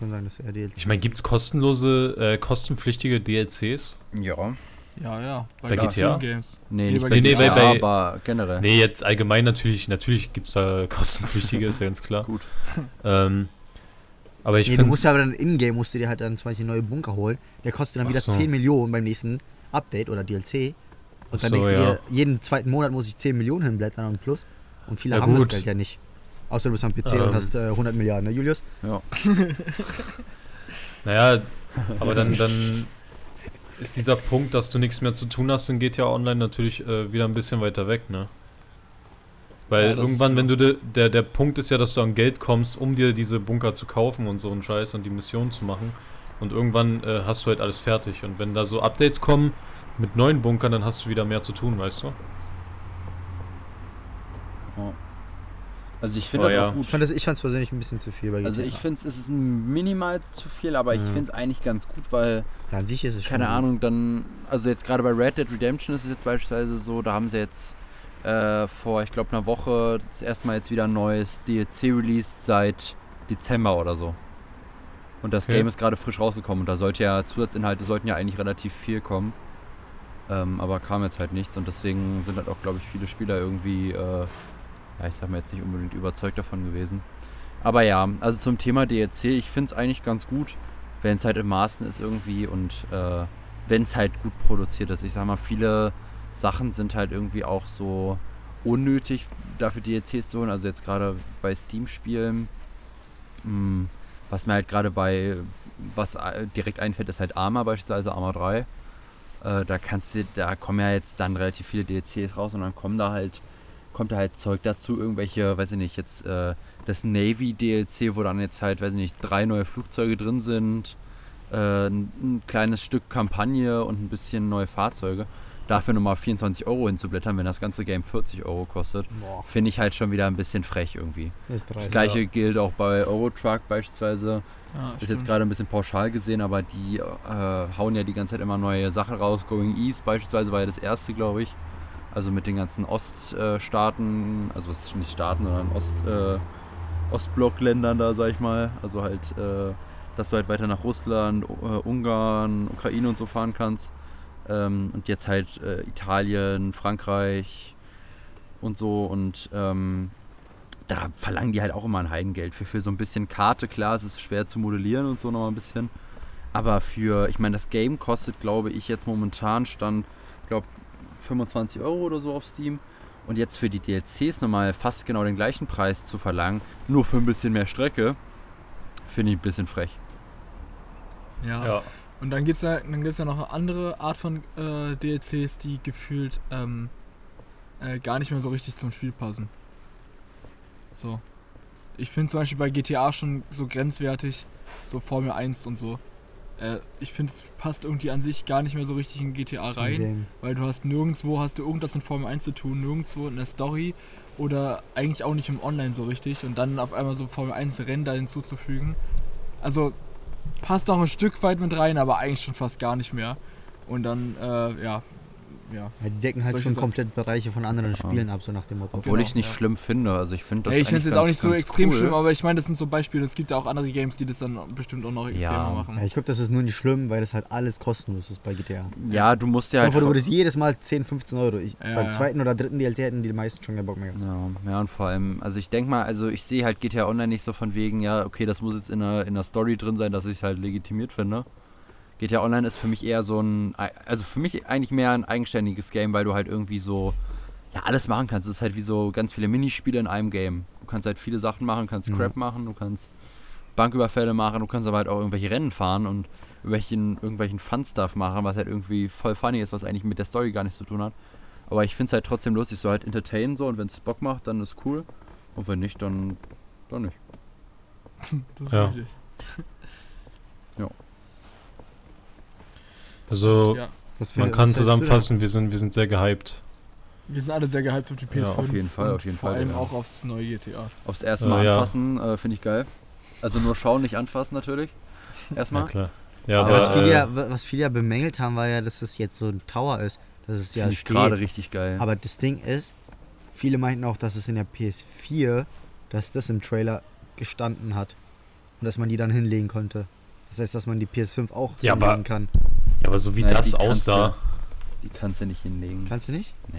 Ich meine, gibt es kostenlose, äh, kostenpflichtige DLCs? Ja. ja, ja. Bei ganz GTA? Games. Nee, Nee, nicht bei bei GTA, GTA, bei- aber generell. Nee, jetzt allgemein natürlich, natürlich gibt es da kostenpflichtige, ist ja ganz klar. Gut. Ähm, aber ich nee, du musst ja aber dann in-game musst du dir halt dann zum Beispiel neue Bunker holen. Der kostet dann Ach wieder so. 10 Millionen beim nächsten Update oder DLC. Und dann so, denkst du ja. dir, jeden zweiten Monat muss ich 10 Millionen hinblättern und plus. Und viele Ja, haben das gut. Geld ja nicht. Außer du bist am PC Ähm. und hast äh, 100 Milliarden, ne Julius? Ja. Naja, aber dann, dann ist dieser Punkt, dass du nichts mehr zu tun hast in GTA Online natürlich äh, wieder ein bisschen weiter weg, ne? Weil Ja, das irgendwann, wenn du de, der, der Punkt ist ja, dass du an Geld kommst, um dir diese Bunker zu kaufen und so einen Scheiß und die Mission zu machen. Und irgendwann äh, hast du halt alles fertig. Und wenn da so Updates kommen mit neuen Bunkern, dann hast du wieder mehr zu tun, weißt du? Also ich finde Oh das ja. auch gut. Ich fand es persönlich ein bisschen zu viel bei GTA. Also ich finde es ist minimal zu viel, aber ich finde es eigentlich ganz gut, weil, ja, an sich ist es schon. keine gut. Ahnung, dann, also jetzt gerade bei Red Dead Redemption ist es jetzt beispielsweise so, da haben sie jetzt äh, vor, ich glaube, einer Woche das erste Mal jetzt wieder ein neues DLC released seit Dezember oder so. Und das Okay. Game ist gerade frisch rausgekommen und da sollte ja, Zusatzinhalte sollten ja eigentlich relativ viel kommen. Ähm, aber kam jetzt halt nichts und deswegen sind halt auch, glaube ich, viele Spieler irgendwie, äh, ja, ich sag mal jetzt nicht unbedingt überzeugt davon gewesen. Aber ja, also zum Thema DLC, ich finde es eigentlich ganz gut, wenn es halt im Maßen ist irgendwie und äh, wenn es halt gut produziert ist. Ich sag mal, viele Sachen sind halt irgendwie auch so unnötig, dafür DLCs zu holen. Also jetzt gerade bei Steam-Spielen, mh, was mir halt gerade bei, was äh, direkt einfällt, ist halt Arma beispielsweise, Arma 3. Äh, da kannst du, da kommen ja jetzt dann relativ viele DLCs raus und dann kommen da halt, kommt da halt Zeug dazu, irgendwelche, weiß ich nicht, jetzt äh, das Navy DLC, wo dann jetzt halt, weiß ich nicht, drei neue Flugzeuge drin sind, äh, ein, ein kleines Stück Kampagne und ein bisschen neue Fahrzeuge. Dafür nochmal 24 Euro hinzublättern, wenn das ganze Game 40 Euro kostet, finde ich halt schon wieder ein bisschen frech irgendwie. das gleiche gilt auch bei Eurotruck beispielsweise. Ja, Ist jetzt gerade ein bisschen pauschal gesehen, aber die äh, hauen ja die ganze Zeit immer neue Sachen raus. Going East beispielsweise war ja das erste, glaube ich. Also mit den ganzen Oststaaten, also was ist nicht Staaten, sondern Ost, äh, Ostblockländern da, sag ich mal. Also halt, äh, dass du halt weiter nach Russland, äh, Ungarn, Ukraine und so fahren kannst. Ähm, und jetzt halt äh, Italien, Frankreich und so. Und ähm, da verlangen die halt auch immer ein Heidengeld für, für so ein bisschen Karte. Klar, es ist schwer zu modellieren und so noch mal ein bisschen. Aber für, ich meine, das Game kostet, glaube ich, jetzt momentan stand, glaube 25 Euro oder so auf Steam. Und jetzt für die DLCs nochmal fast genau den gleichen Preis zu verlangen, nur für ein bisschen mehr Strecke, finde ich ein bisschen frech. Ja. Ja. Und dann gibt es ja, dann gibt's ja noch eine andere Art von äh, DLCs, die gefühlt ähm, äh, gar nicht mehr so richtig zum Spiel passen. So. Ich finde zum Beispiel bei GTA schon so grenzwertig, so Formel 1 und so. Äh, ich finde, es passt irgendwie an sich gar nicht mehr so richtig in GTA Zum rein. Game. Weil du hast nirgendwo hast du irgendwas in Formel 1 zu tun, nirgendwo in der Story oder eigentlich auch nicht im Online so richtig und dann auf einmal so Formel 1 Rennen da hinzuzufügen. Also passt auch ein Stück weit mit rein, aber eigentlich schon fast gar nicht mehr. Und dann, äh, ja, ja. Ja, die decken halt Solche schon Sachen. komplett Bereiche von anderen Ja. Spielen ab, so nach dem Motto. Obwohl Genau, ich es nicht ja. schlimm finde. Also ich finde das Ey, ich finde es jetzt auch nicht so extrem cool. schlimm, aber ich meine, das sind so Beispiele. Es gibt ja auch andere Games, die das dann bestimmt auch noch extremer Ja. machen. Ja, ich glaube, das ist nur nicht schlimm, weil das halt alles kostenlos ist bei GTA. Ja, du musst ja Ja, halt. du vor- würdest jedes Mal 10, 15 Euro. Ich, Ja, beim ja. zweiten oder dritten DLC hätten die meisten schon keinen Bock mehr gehabt. Ja, ja, und vor allem, also ich denke mal, also ich sehe halt GTA Online nicht so von wegen, ja, okay, das muss jetzt in der, in der Story drin sein, dass ich es halt legitimiert finde. GTA Online ist für mich eher so ein, also für mich eigentlich mehr ein eigenständiges Game, weil du halt irgendwie so, ja, alles machen kannst. Es ist halt wie so ganz viele Minispiele in einem Game. Du kannst halt viele Sachen machen, kannst Mhm. Crap machen, du kannst Banküberfälle machen, du kannst aber halt auch irgendwelche Rennen fahren und irgendwelchen, irgendwelchen Fun-Stuff machen, was halt irgendwie voll funny ist, was eigentlich mit der Story gar nichts zu tun hat. Aber ich finde es halt trotzdem lustig, so halt entertainen so und wenn es Bock macht, dann ist cool. Und wenn nicht, dann, dann nicht. Das ist Ja. richtig. Also, Ja. Man kann zusammenfassen, wir sind, wir sind sehr gehypt. Wir sind alle sehr gehypt auf die PS5. Ja, auf jeden Fall, auf jeden vor Fall, allem ja. auch aufs neue GTA. Aufs erste Äh, Mal ja. anfassen, äh, finde ich geil. Also nur schauen, nicht anfassen natürlich. Ja, Erstmal. klar. Ja, Aber, aber, was, viele äh, ja, was viele ja bemängelt haben, war ja, dass es jetzt so ein Tower ist. Dass es ja Finde ich steht. gerade richtig geil. Aber das Ding ist, viele meinten auch, dass es in der PS4, dass das im Trailer gestanden hat. Und dass man die dann hinlegen konnte. Das heißt, dass man die PS5 auch Ja, hinlegen aber- kann. ja, aber so wie Naja, das aussah. Die kannst du nicht hinlegen. Kannst du nicht? nee.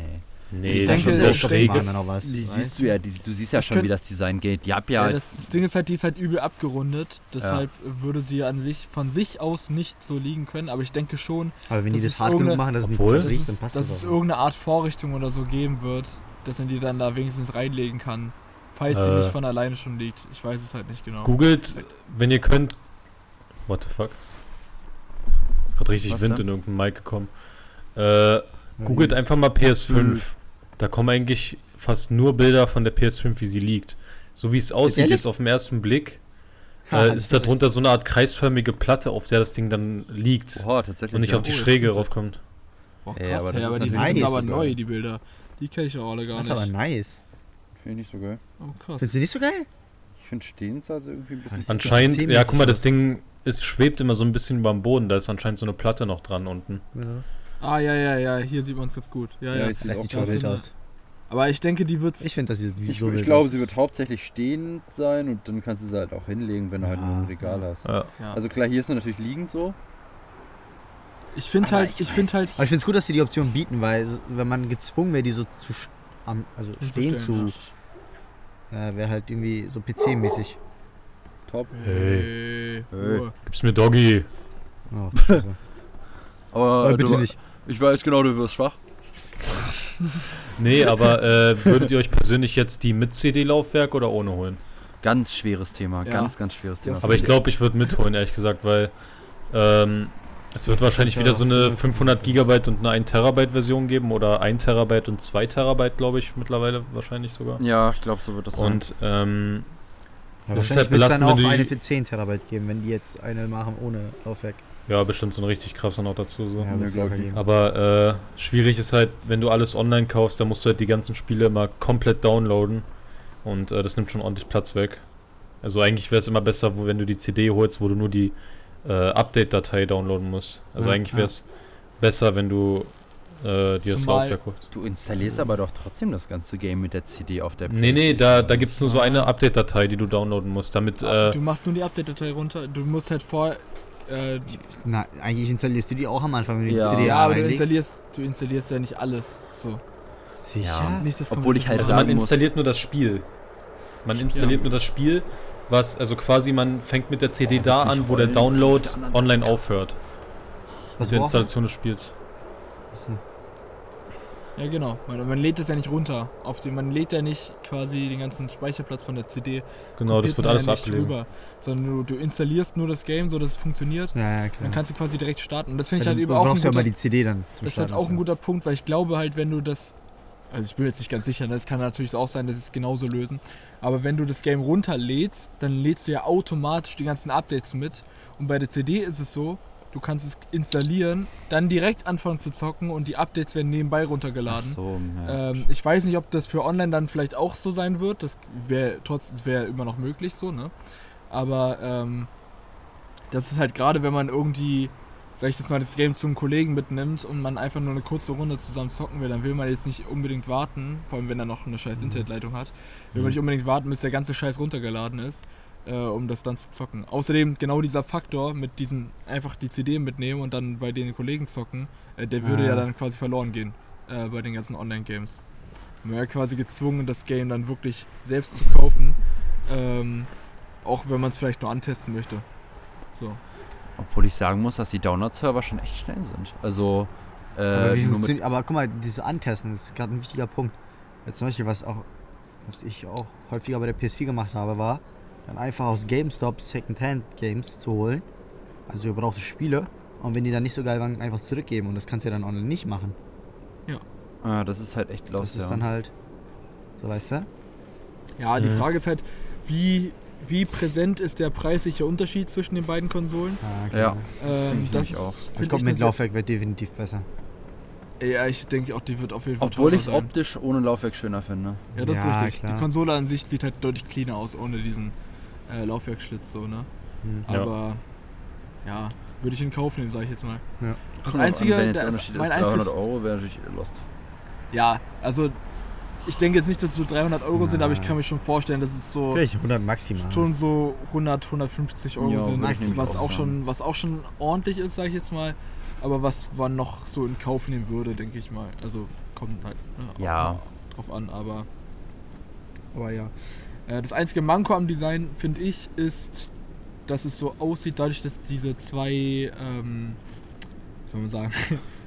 Nee, Ich das denke, ist so sehr schräg was. Die weißt siehst du ja, die, du siehst ja Ich schon, könnt- wie das Design geht. Die hab Ja, ja, das, das Ding ist halt, die ist halt übel abgerundet. Deshalb würde sie an sich von sich aus nicht so liegen können. Aber ich denke schon, Aber wenn die Das das ist hart genug machen, dass es nicht dass zerbricht, es, dann passt dass das es auch. irgendeine Art Vorrichtung oder so geben wird, dass man die dann da wenigstens reinlegen kann. Falls sie Äh. nicht von alleine schon liegt. Ich weiß es halt nicht genau. Googelt, wenn ihr könnt. What the fuck? Ist gerade richtig Was Wind denn? in irgendein Mic gekommen. Äh, googelt einfach mal PS5. Da kommen eigentlich fast nur Bilder von der PS5, wie sie liegt. So wie es aussieht jetzt auf den ersten Blick, Ha, äh, ist darunter so eine Art kreisförmige Platte, auf der das Ding dann liegt Boah, tatsächlich. und nicht ja. auf die Oh, Schräge raufkommt. Boah, Ja, krass, aber aber, ja, aber die natürlich sind aber so neu, die Bilder. Die kenne ich auch alle gar Das ist aber nicht. nice. Finde ich nicht so geil. Oh, krass. Findest du nicht so geil? Ich finde stehend also irgendwie ein bisschen. Anscheinend, ja, guck mal, das Ding ist, schwebt immer so ein bisschen über dem Boden. Da ist anscheinend so eine Platte noch dran unten. Ah, ja, ja, ja, hier sieht man es ganz gut. Ja, ja. ich sehe Das auch sieht Ja, schon wild aus. Aber ich denke, die wird's. Ich finde, das sieht Ich, so ich glaube, sie wird hauptsächlich stehend sein und dann kannst du sie halt auch hinlegen, wenn du halt Ja. nur ein Regal hast. Ja. ja. Also klar, hier ist sie natürlich liegend so. ich finde halt, ich ich finde halt, Aber ich finde es gut, dass sie die Option bieten, weil wenn man gezwungen wäre, die so zu also stehen zu, Hinzustellen, äh, wäre halt irgendwie so PC-mäßig. Top. Hey, Hey. Gib's mir Doggy. Oh, scheiße. Aber Aber bitte du, nicht. ich weiß genau, du wirst schwach. Nee, aber äh, würdet ihr euch persönlich jetzt die mit CD-Laufwerk oder ohne holen? Ganz schweres Thema, Ja. ganz, ganz schweres Thema. Aber ich glaube, ich würde mitholen, ehrlich gesagt, weil ähm, es wird wahrscheinlich wieder so eine 500 Gigabyte und eine 1 Terabyte Version geben oder 1 Terabyte und 2 Terabyte, glaube ich, mittlerweile wahrscheinlich sogar. Ja, ich glaube, so wird das sein. Und ähm, Ja, Das ist wahrscheinlich halt wird es dann auch eine für 10 Terabyte geben, wenn die jetzt eine machen ohne Laufwerk. ja, bestimmt so eine richtig krasse noch dazu. So. Ja, geben. Aber äh, schwierig ist halt, wenn du alles online kaufst, dann musst du halt die ganzen Spiele immer komplett downloaden. Und äh, das nimmt schon ordentlich Platz weg. Also eigentlich wäre es immer besser, wo, wenn du die CD holst, wo du nur die äh, Update-Datei downloaden musst. Also Ja, eigentlich ja. wäre es besser, wenn du äh, dir das Laufwerk holst. Du installierst aber doch trotzdem das ganze Game mit der CD auf der Nee, nee, da, da gibt es nur so eine Update-Datei, die du downloaden musst, damit... Äh, du machst nur die Update-Datei runter. Du musst halt vor. Äh, Na, eigentlich installierst du die auch am Anfang, wenn du Ja. die CD ja, aber du installierst, du installierst ja nicht alles. So. Sicher? Ja. Nicht das Obwohl ich halt also man installiert nur das Spiel. Man installiert Ja. nur das Spiel, was, also quasi man fängt mit der CD Oh, da an, wo der? Download online aufhört. Was mit der Installation des Spiels. Man? Ja, genau. Man, man lädt es ja nicht runter. Auf den, man lädt ja nicht quasi den ganzen Speicherplatz von der CD. Genau, das wird alles ja rüber, sondern du, du installierst nur das Game, so dass es funktioniert. Ja, ja. Dann kannst du quasi direkt starten. Und das finde ich halt du eben auch brauchst ja guter, immer die CD dann zum das ist halt auch ein guter Punkt, weil ich glaube halt, wenn du das, also ich bin jetzt nicht ganz sicher, ne, es kann natürlich auch sein, dass sie es genauso lösen, aber wenn du das Game runterlädst, dann lädst du ja automatisch die ganzen Updates mit. Und bei der CD ist es so, du kannst es installieren, dann direkt anfangen zu zocken und die Updates werden nebenbei runtergeladen. Ach so, ja. Ähm, ich weiß nicht, ob das für online dann vielleicht auch so sein wird. Das wäre trotzdem wäre immer noch möglich so, ne? Aber ähm, das ist halt gerade, wenn man irgendwie, sag ich jetzt mal, das Game zum Kollegen mitnimmt und man einfach nur eine kurze Runde zusammen zocken will, dann will man jetzt nicht unbedingt warten, vor allem wenn er noch eine scheiß Internetleitung hat, will man nicht unbedingt warten, bis der ganze Scheiß runtergeladen ist, äh, um das dann zu zocken. Außerdem genau dieser Faktor mit diesen einfach die CD mitnehmen und dann bei den Kollegen zocken, äh, der würde Ah. ja dann quasi verloren gehen äh, bei den ganzen Online-Games. Man wäre quasi gezwungen, das Game dann wirklich selbst zu kaufen, ähm, auch wenn man es vielleicht nur antesten möchte. So. Obwohl ich sagen muss, dass die Download-Server schon echt schnell sind. Also, äh, Aber, aber guck mal, dieses Antesten ist gerade ein wichtiger Punkt. Jetzt zum Beispiel, was auch, was ich auch häufiger bei der PS4 gemacht habe, war, dann einfach aus GameStop Secondhand-Games zu holen, also gebrauchte Spiele, und wenn die dann nicht so geil waren, einfach zurückgeben. Und das kannst du ja dann online nicht machen. ah, das ist halt echt los, Das ist ja. dann halt, so weißt du? Ja, die Mhm. Frage ist halt, wie, wie präsent ist der preisliche Unterschied zwischen den beiden Konsolen? Ja, Ja. Das Ähm, denke ich ist, auch. Ich glaube, mit Laufwerk wird definitiv besser. Ja, ich denke auch, die wird auf jeden Fall Obwohl ich sein. optisch ohne Laufwerk schöner finde. Ja, das Ja, ist richtig. klar. Die Konsole an sich sieht halt deutlich cleaner aus, ohne diesen äh, Laufwerksschlitz so, ne? Hm. Ja. Aber ja, würde ich in Kauf nehmen, sage ich jetzt mal. Ja. Das einzige, an, wenn der ist Unterschied mein ist 300 einziges, Euro, wäre natürlich lost. ja, also ich denke jetzt nicht, dass es so 300 Euro sind, aber ich kann mir schon vorstellen, dass es so Vielleicht 100 maximal. schon so 100, 150 Euro Ja, sind, was, auch schon, was auch schon ordentlich ist, sage ich jetzt mal. Aber was man noch so in Kauf nehmen würde, denke ich mal. Also kommt halt ne, auch Ja. drauf an, aber aber ja. Äh, Das einzige Manko am Design finde ich ist, dass es so aussieht, dadurch, dass diese zwei, ähm, wie soll man sagen,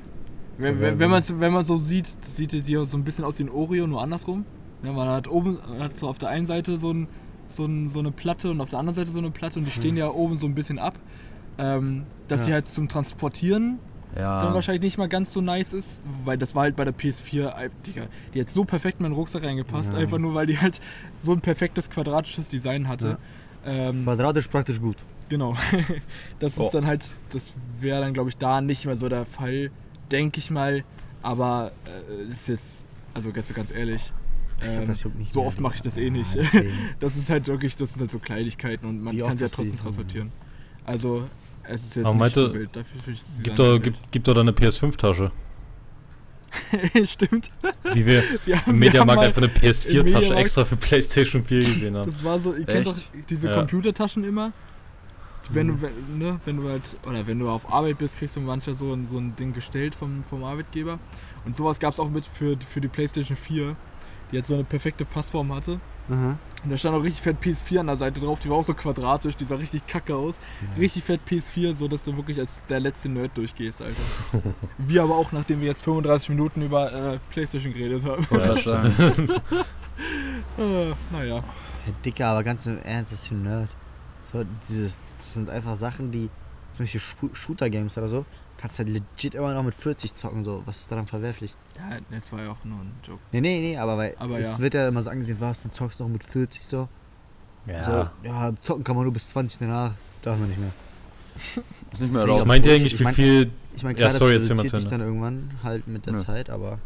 wenn, wenn, wenn, man so sieht, sieht die so ein bisschen aus wie ein Oreo, nur andersrum. Ja, man hat oben, man hat so auf der einen Seite so, ein, so, ein, so eine Platte und auf der anderen Seite so eine Platte und die stehen ja oben so ein bisschen ab. Ähm, dass Ja. die halt zum Transportieren Ja. dann wahrscheinlich nicht mal ganz so nice ist, weil das war halt bei der PS4, äh, Digga, die hat so perfekt in meinen Rucksack reingepasst, Ja. einfach nur weil die halt so ein perfektes quadratisches Design hatte. Ähm, Quadratisch praktisch gut. Genau. Das Oh. ist dann halt, das wäre dann, glaube ich, da nicht mehr so der Fall, denke ich mal. Aber äh, ist jetzt, also ganz, ganz ehrlich, ähm, das juckt nicht so oft mache ich das eh Ja, nicht. deswegen. Das ist halt wirklich, das sind halt so Kleinigkeiten und man Wie kann sie ja trotzdem transportieren. Also, es ist jetzt Aber nicht meinte, so wild. Dafür finde ich es Gib gar doch, nicht gib, gib doch da eine PS5-Tasche. wild. Stimmt. Wie wir Wir haben, im Mediamarkt mal, einfach eine im PS4-Tasche Mediamarkt- extra für PlayStation 4 gesehen haben. das war so, ihr kennt doch Echt? diese Ja. Computertaschen immer. Wenn Mhm. du, wenn, ne, wenn du halt, oder wenn du auf Arbeit bist, kriegst du manchmal so ein, so ein Ding gestellt vom, vom Arbeitgeber. Und sowas gab es auch mit für, für die PlayStation 4, die halt so eine perfekte Passform hatte. Aha. Und da stand auch richtig fett PS4 an der Seite drauf, die war auch so quadratisch, die sah richtig kacke aus. Ja. Richtig fett PS4, so dass du wirklich als der letzte Nerd durchgehst, Alter. wir aber auch, nachdem wir jetzt 35 Minuten über äh, PlayStation geredet haben. Ja, äh, naja. Ja, Dicker, aber ganz im Ernst, das ist ein Nerd. So, dieses, das sind einfach Sachen, die, Spu- Shooter-Games oder so, kannst halt legit immer noch mit 40 zocken, so. Was ist daran verwerflich? Ja, das war ja auch nur ein Joke. Nee, nee, nee, aber weil Aber es ja. wird ja immer so angesehen, was, du zockst noch mit 40 so. Ja. So, ja, zocken kann man nur bis 20 danach, darf man nicht mehr. Ist nicht mehr erlaubt. meint ihr eigentlich, Ich wie mein- viel. Ich meine, Ja, klar, sorry, das erzähl mal reduziert sich dann irgendwann halt mit der Ja. Zeit, aber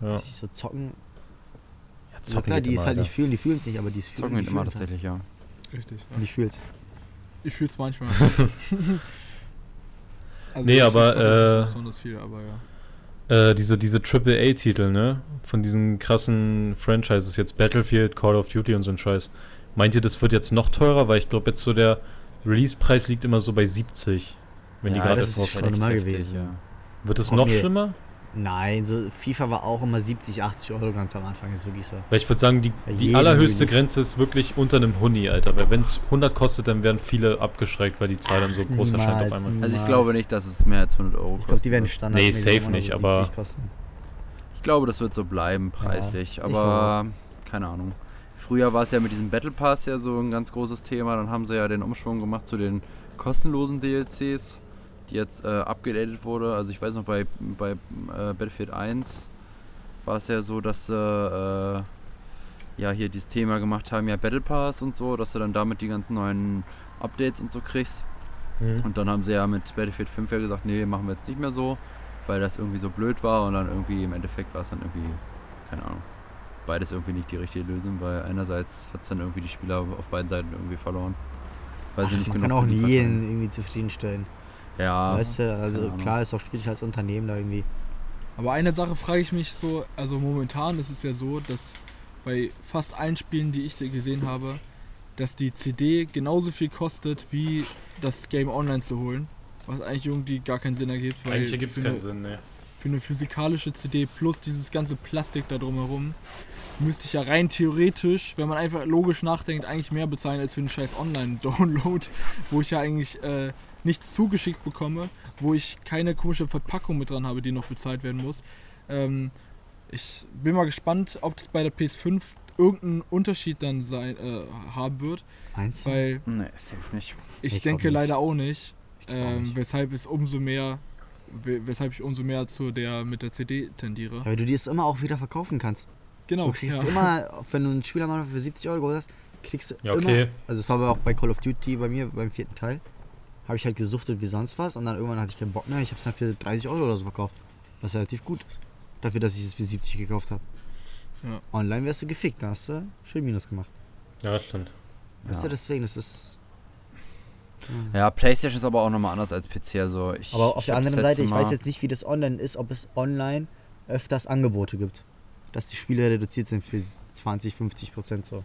Ja. dass sie so zocken, Ja, so klar, die ist halt nicht Alter. fühlen, die fühlen es nicht, aber die ist fühlen. Zocken die geht immer halt. tatsächlich, ja. Richtig. Ja. Und ich fühl's. Ich fühl's manchmal. also Nee, aber, äh, besonders viel, aber ja. Äh, diese, diese AAA-Titel, ne? Von diesen krassen Franchises, jetzt Battlefield, Call of Duty und so ein Scheiß. Meint ihr, das wird jetzt noch teurer? Weil ich glaube, jetzt so der Release-Preis liegt immer so bei 70. Wenn die Ja, gerade das ist schon immer Heftig, gewesen. ja. Wird es noch schlimmer? Nein, so FIFA war auch immer 70, 80 Euro ganz am Anfang, ist wirklich so. Weil ich würde sagen, die, die allerhöchste. Grenze ist wirklich unter einem Huni, Alter. Weil wenn es 100 kostet, dann werden viele abgeschreckt, weil die Zahl dann so groß erscheint auf niemals, einmal. Also ich Niemals. glaube nicht, dass es mehr als 100 Euro Ich kostet. glaube, die werden. Standard. Nee, safe nicht, aber- Kosten. Ich glaube, das wird so bleiben preislich. ich aber keine Ahnung. Früher war es ja mit diesem Battle Pass ja so ein ganz großes Thema. Dann haben sie ja den Umschwung gemacht zu den kostenlosen DLCs, die jetzt äh, abgedatet wurde. Also ich weiß noch, bei, bei äh, Battlefield 1 war es ja so, dass sie äh, ja hier dieses Thema gemacht haben, ja Battle Pass und so, dass du dann damit die ganzen neuen Updates und so kriegst. Mhm. Und dann haben sie ja mit Battlefield 5 ja gesagt, nee, machen wir jetzt nicht mehr so, weil das irgendwie so blöd war und dann irgendwie im Endeffekt war es dann irgendwie, keine Ahnung, beides irgendwie nicht die richtige Lösung, weil einerseits hat es dann irgendwie die Spieler auf beiden Seiten irgendwie verloren. Weil sie Ach, nicht man genug kann auch nie jeden irgendwie zufriedenstellen. Ja, weißt du, also klar ist auch schwierig als Unternehmen da irgendwie. Aber eine Sache frage ich mich so, also momentan ist es ja so, dass bei fast allen Spielen, die ich gesehen habe, dass die CD genauso viel kostet, wie das Game online zu holen. Was eigentlich irgendwie gar keinen Sinn ergibt, weil Eigentlich gibt es keinen eine, Sinn, ne. für eine physikalische CD plus dieses ganze Plastik da drumherum müsste ich ja rein theoretisch, wenn man einfach logisch nachdenkt, eigentlich mehr bezahlen als für einen scheiß Online-Download, wo ich ja eigentlich äh, nichts zugeschickt bekomme, wo ich keine komische Verpackung mit dran habe, die noch bezahlt werden muss. Ähm, ich bin mal gespannt, ob das bei der PS5 irgendeinen Unterschied dann sein, äh, haben wird, Meinst du? weil Nee, safe nicht. ich, Ich denke nicht. leider auch nicht, ähm, nicht. weshalb es umso mehr, we- weshalb ich umso mehr zu der mit der CD tendiere. Ja, weil du die es immer auch wieder verkaufen kannst. Genau, Du kriegst ja. immer, wenn du einen Spieler mal für 70 Euro hast, kriegst du Ja, okay. immer. Also es war aber auch bei Call of Duty bei mir beim vierten Teil. Habe ich halt gesuchtet wie sonst was und dann irgendwann hatte ich keinen Bock mehr. Ich habe es dann für 30 Euro oder so verkauft. Was relativ gut ist. Dafür, dass ich es für 70 gekauft habe. Ja. Online wärst du gefickt, da hast du schön Minus gemacht. Ja, stimmt. Weißt Ja. du, deswegen, das ist. Ja, Playstation ist aber auch nochmal anders als PC. Also ich, Aber auf ich der anderen das Seite, ich weiß jetzt nicht, wie das online ist, ob es online öfters Angebote gibt. Dass die Spiele reduziert sind für 20, 50 Prozent so.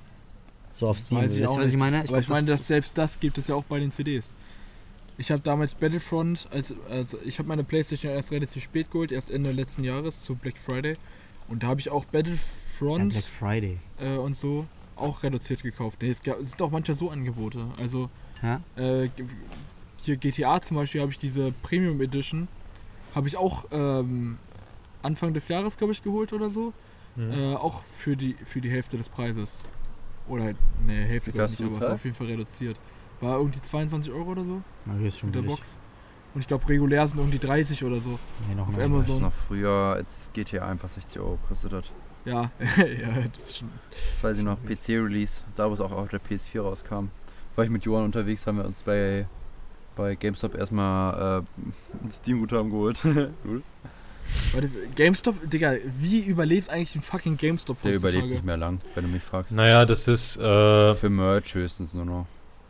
So auf Steam. weiß ich weißt auch du, was ich meine? Aber glaub, ich meine, das dass selbst das gibt es ja auch bei den CDs. Ich habe damals Battlefront, als, also ich habe meine Playstation erst relativ spät geholt, erst Ende letzten Jahres zu Black Friday. Und da habe ich auch ja, Battlefront Black Friday. äh, und so auch reduziert gekauft. Nee, es, gab, es sind auch manchmal so Angebote. Also Ja? äh, hier GTA zum Beispiel habe ich diese Premium Edition, habe ich auch ähm, Anfang des Jahres, glaube ich, geholt oder so. Mhm. Äh, auch für die, für die Hälfte des Preises. Oder halt, ne, Hälfte ich nicht, aber auf jeden Fall reduziert. War irgendwie 22 Euro oder so Na, hier ist schon mit der billig. Box. Und ich glaube, regulär sind die 30 oder so. Nee, noch Auf mehr. Amazon. Das So. ist noch früher, als GTA einfach 60 Euro kostet hat. Ja, ja, das ist schon. Das weiß ich noch, PC-Release, da wo es auch auf der PS4 rauskam. War ich mit Johann unterwegs, haben wir uns bei, bei GameStop erstmal äh, ein Steam-Guthaben geholt. cool. Warte, GameStop, Digga, wie überlebt eigentlich ein fucking GameStop Der überlebt nicht mehr lang, wenn du mich fragst. Naja, das ist, äh, Für Merch höchstens nur noch.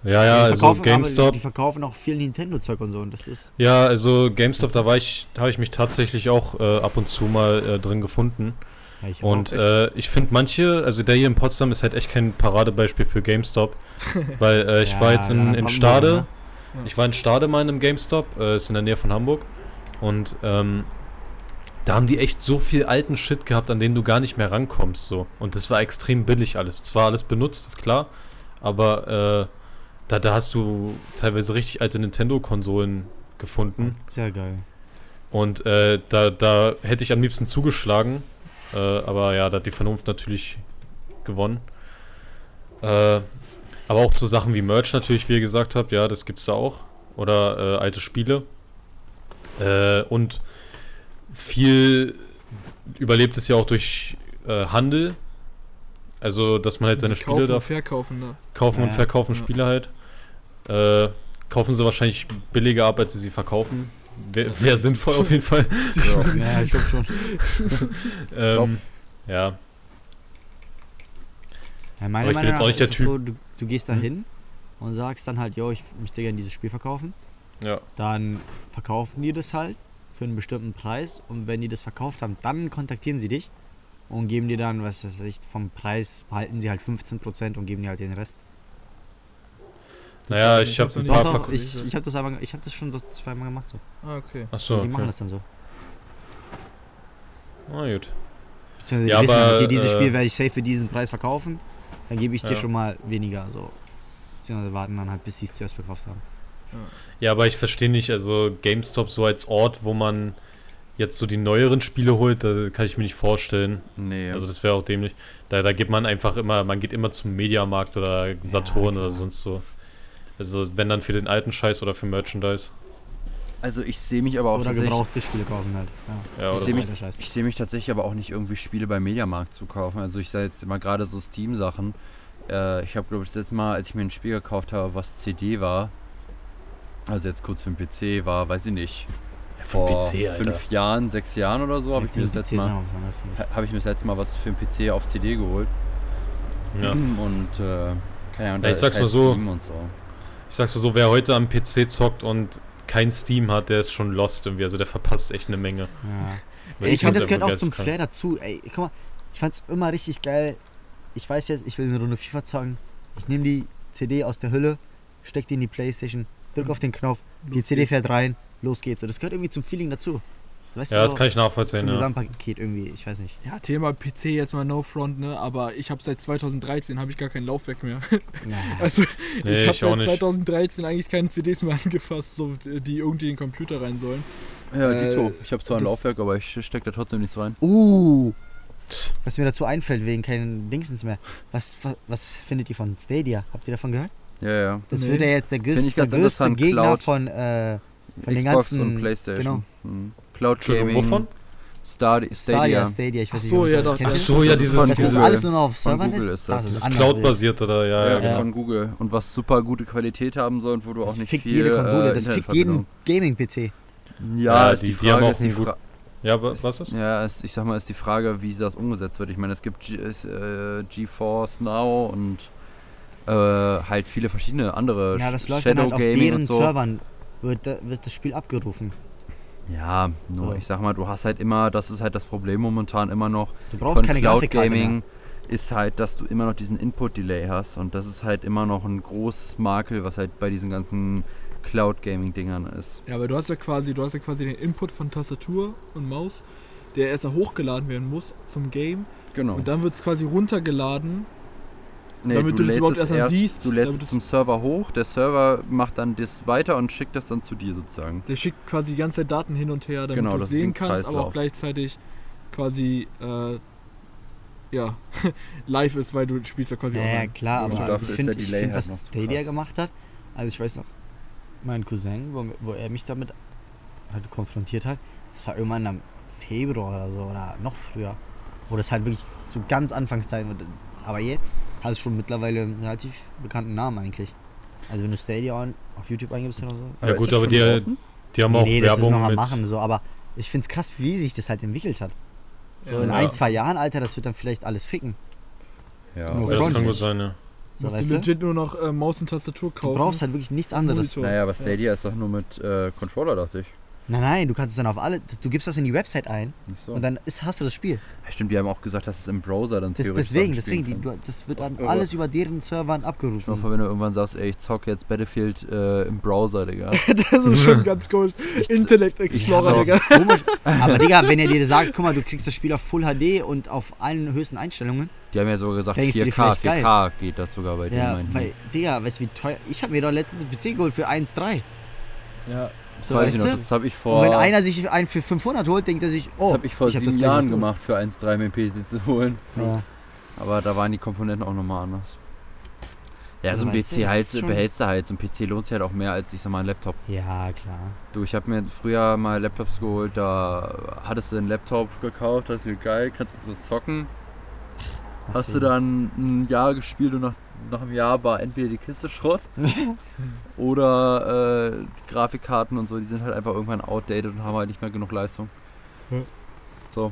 Ja, ja, die also GameStop. Die verkaufen auch viel Nintendo-Zeug und so. Und das ist. Ja, also GameStop, da war ich, habe ich mich tatsächlich auch äh, ab und zu mal äh, drin gefunden. Ja, ich Und äh, ich finde manche, also der hier in Potsdam ist halt echt kein Paradebeispiel für GameStop, weil äh, ich Ja, war jetzt in, in Stade, ne? Ja. ich war in Stade mal in einem GameStop, äh, ist in der Nähe von Hamburg und ähm, da haben die echt so viel alten Shit gehabt, an den du gar nicht mehr rankommst so und das war extrem billig alles. Zwar alles benutzt, ist klar, aber äh, da, da hast du teilweise richtig alte Nintendo-Konsolen gefunden. Sehr geil. Und äh, da, da hätte ich am liebsten zugeschlagen. Äh, aber ja, da hat die Vernunft natürlich gewonnen. Äh, aber auch so Sachen wie Merch natürlich, wie ihr gesagt habt, ja, das gibt's da auch. Oder äh, alte Spiele. Äh, und viel überlebt es ja auch durch äh, Handel. Also, dass man halt seine Spiele Kaufen da und verkaufen, ne? kaufen und Ja, verkaufen ja. Spiele halt. Äh, kaufen sie wahrscheinlich billiger ab, als sie sie verkaufen. Wäre wär sinnvoll auf jeden Fall. Ja, ich glaube schon. ähm, ja. Ja, meiner Aber ich bin Meinung jetzt auch nicht der Typ- so, du, du gehst da Hm? hin und sagst dann halt, yo, ich möchte gerne dieses Spiel verkaufen. Ja. Dann verkaufen die das halt für einen bestimmten Preis und wenn die das verkauft haben, dann kontaktieren sie dich und geben dir dann, was weiß ich, vom Preis behalten sie halt 15% und geben dir halt den Rest. Naja, Ich ich habe ein paar gemacht. Verk ich ich habe das aber, ich habe das schon so zweimal gemacht so. Ah, okay. Achso, die machen okay. das dann so. Ah, gut. Beziehungsweise Ja, die wissen, aber, okay, dieses äh, Spiel werde ich safe für diesen Preis verkaufen, dann gebe ich dir Ja. schon mal weniger so. Beziehungsweise warten dann halt, bis sie es zuerst verkauft haben. Ja, aber ich verstehe nicht, also GameStop so als Ort, wo man jetzt so die neueren Spiele holt, da kann ich mir nicht vorstellen. Nee. Also das wäre auch dämlich. Da, da geht man einfach immer, man geht immer zum Mediamarkt oder Saturn klar. oder sonst so. Also wenn dann für den alten Scheiß oder für Merchandise. also ich sehe mich aber auch Oder tatsächlich. gebrauchte Spiele kaufen halt. Ja. Ja, Ich seh so. mich-. Ich sehe mich tatsächlich aber auch nicht irgendwie Spiele beim Mediamarkt zu kaufen. Also ich sage jetzt mal gerade so Steam-Sachen. Äh, ich habe glaube ich das letzte Mal, als ich mir ein Spiel gekauft habe, was CD war, also jetzt kurz für den PC war, weiß ich nicht, für den vor PC, Alter. fünf Jahren, sechs Jahren oder so, habe ich, mir das letzte Mal- ha- habe ich mir das letzte Mal was für den PC auf CD geholt. Ja. Und äh, keine Ahnung, Ja, ich ist sag's halt mal so. Steam Und so. Ich sag's mal so, wer heute am PC zockt und kein Steam hat, der ist schon lost irgendwie. Also der verpasst echt eine Menge. Ja. Ich finde, das gehört auch zum geisteskrank. Flair dazu. Ey, guck mal, ich fand's immer richtig geil. Ich weiß jetzt, ich will eine Runde FIFA zocken. Ich nehme die CD aus der Hülle, steck die in die Playstation, drück auf den Knopf, die CD fährt rein, los geht's. So, das gehört irgendwie zum Feeling dazu. Weißt Ja, du, das so, kann ich nachvollziehen. zum Ja. Gesamtpaket irgendwie, ich weiß nicht. Ja, Thema PC jetzt mal no front, ne? Aber ich habe seit 2013 habe ich gar kein Laufwerk mehr. Ja. Also Nee, ich habe seit nicht. 2013 eigentlich keine CDs mehr angefasst, so, die irgendwie in den Computer rein sollen. Ja, Äh, Dito. Ich habe zwar ein Laufwerk, aber ich stecke da trotzdem nichts rein. Uh, was mir dazu einfällt, wegen keinen Dingsens mehr. Was, was, was findet ihr von Stadia? Habt ihr davon gehört? Ja, ja. Das Nee. wird ja jetzt der, größte, der größte Gegner Cloud. von, äh, Von den Xbox ganzen- und Playstation. Mhm. Cloud Gaming. wovon? Stadi Stadia, Stadia. Stadia, ich weiß Ach nicht, so, wie man ja, das doch. Ach so, ja, dieses. Das ist alles nur noch auf Servern ist. ist das. Das ist. Cloud-basiert oder ja, ja, Ja, genau. von Google. Und was super gute Qualität haben soll und wo du Das auch nicht fickt viel jede Konsole, äh, das fickt jeden Gaming-PC. Ja, Ja, ist die- die, die haben Frage, auch ist die einen gut- Fra Ja, ist, was ist? Ja, ist, ich sag mal, ist die Frage, wie das umgesetzt wird. Ich meine, es gibt G äh, GeForce Now und äh, halt viele verschiedene andere Ja, das läuft Shadow dann halt auf deren und so. Servern. Wird, wird das Spiel abgerufen. Ja, nur So. ich sag mal, du hast halt immer, das ist halt das Problem momentan immer noch Du brauchst von keine Cloud Gaming ist halt, dass du immer noch diesen Input-Delay hast und das ist halt immer noch ein großes Makel, was halt bei diesen ganzen Cloud Gaming Dingern ist. Ja, aber du hast ja quasi, du hast ja quasi den Input von Tastatur und Maus, der erst hochgeladen werden muss zum Game. Genau. Und dann wird es quasi runtergeladen. Nee, damit du das lädst überhaupt es erst siehst, Du lädst es zum Server hoch, der Server macht dann das weiter und schickt das dann zu dir sozusagen. Der schickt quasi die ganze Zeit Daten hin und her, damit Genau, du das sehen kannst, aber auch Kreislauf. gleichzeitig quasi äh, ja, live ist, weil du spielst ja quasi Ja, ja, online. klar, Ja, aber dafür ich finde, find, halt was zu Stadia krass. gemacht hat, also ich weiß noch, mein Cousin, wo, wo er mich damit halt konfrontiert hat, das war irgendwann im Februar oder so oder noch früher, wo das halt wirklich zu ganz Anfangszeiten. Aber jetzt hat es schon mittlerweile einen relativ bekannten Namen eigentlich. Also wenn du Stadia auf YouTube eingibst oder so. Ja gut, aber die, draußen? die haben auch nee, das ist noch Werbung am mit... machen, so, aber ich find's krass, wie sich das halt entwickelt hat. So Ja. in Ja. ein, zwei Jahren, Alter, das wird dann vielleicht alles ficken. Ja. Nur Ja, das kann gut sein, ja. So, Musst weißt du du? legit nur noch äh, Maus und Tastatur Du kaufen. brauchst halt wirklich nichts anderes. Monitor. Naja, aber Stadia ist doch nur mit äh, Controller, dachte ich. Nein, nein, du kannst es dann auf alle. Du gibst das in die Website ein so. und dann ist, hast du das Spiel. Ja, Stimmt, die haben auch gesagt, dass es im Browser dann Das, theoretisch deswegen, Sachen spielen deswegen, die, du, das wird dann Aber- alles über deren Servern Ich hoffe, abgerufen. wenn du irgendwann sagst, ey, ich zock jetzt Battlefield äh, im Browser, Digga. das ist schon ganz komisch. Internet Ja, Explorer, Digga. Komisch. Aber Digga, wenn er dir sagt, guck mal, du kriegst das Spiel auf Full HD und auf allen höchsten Einstellungen. Die haben ja sogar gesagt, Denkst du dir 4K, vielleicht geil? 4K geht das sogar bei denen. Ja, die. weil, Digga, weißt du wie teuer. Ich habe mir doch letztens einen PC geholt für 1,3. Ja, das so, weiß ich noch, das habe ich Und vor, wenn einer sich einen für 500 holt, denkt er sich, oh, das hab ich vor hab sieben was Jahren gemacht, für 1,3 mit dem PC zu holen. Ja. Aber da waren die Komponenten auch nochmal anders. Ja, Also so ein PC halt, behältst du halt. So ein PC lohnt sich halt auch mehr als, ich sag mal, ein Laptop. ja, klar. Du, ich habe mir früher mal Laptops geholt, da hattest du einen Laptop gekauft, das ist geil, kannst du was zocken. Hast du dann ein Jahr gespielt und nach, nach einem Jahr war entweder die Kiste Schrott oder äh, die Grafikkarten und so, die sind halt einfach irgendwann outdated und haben halt nicht mehr genug Leistung. Ja. So,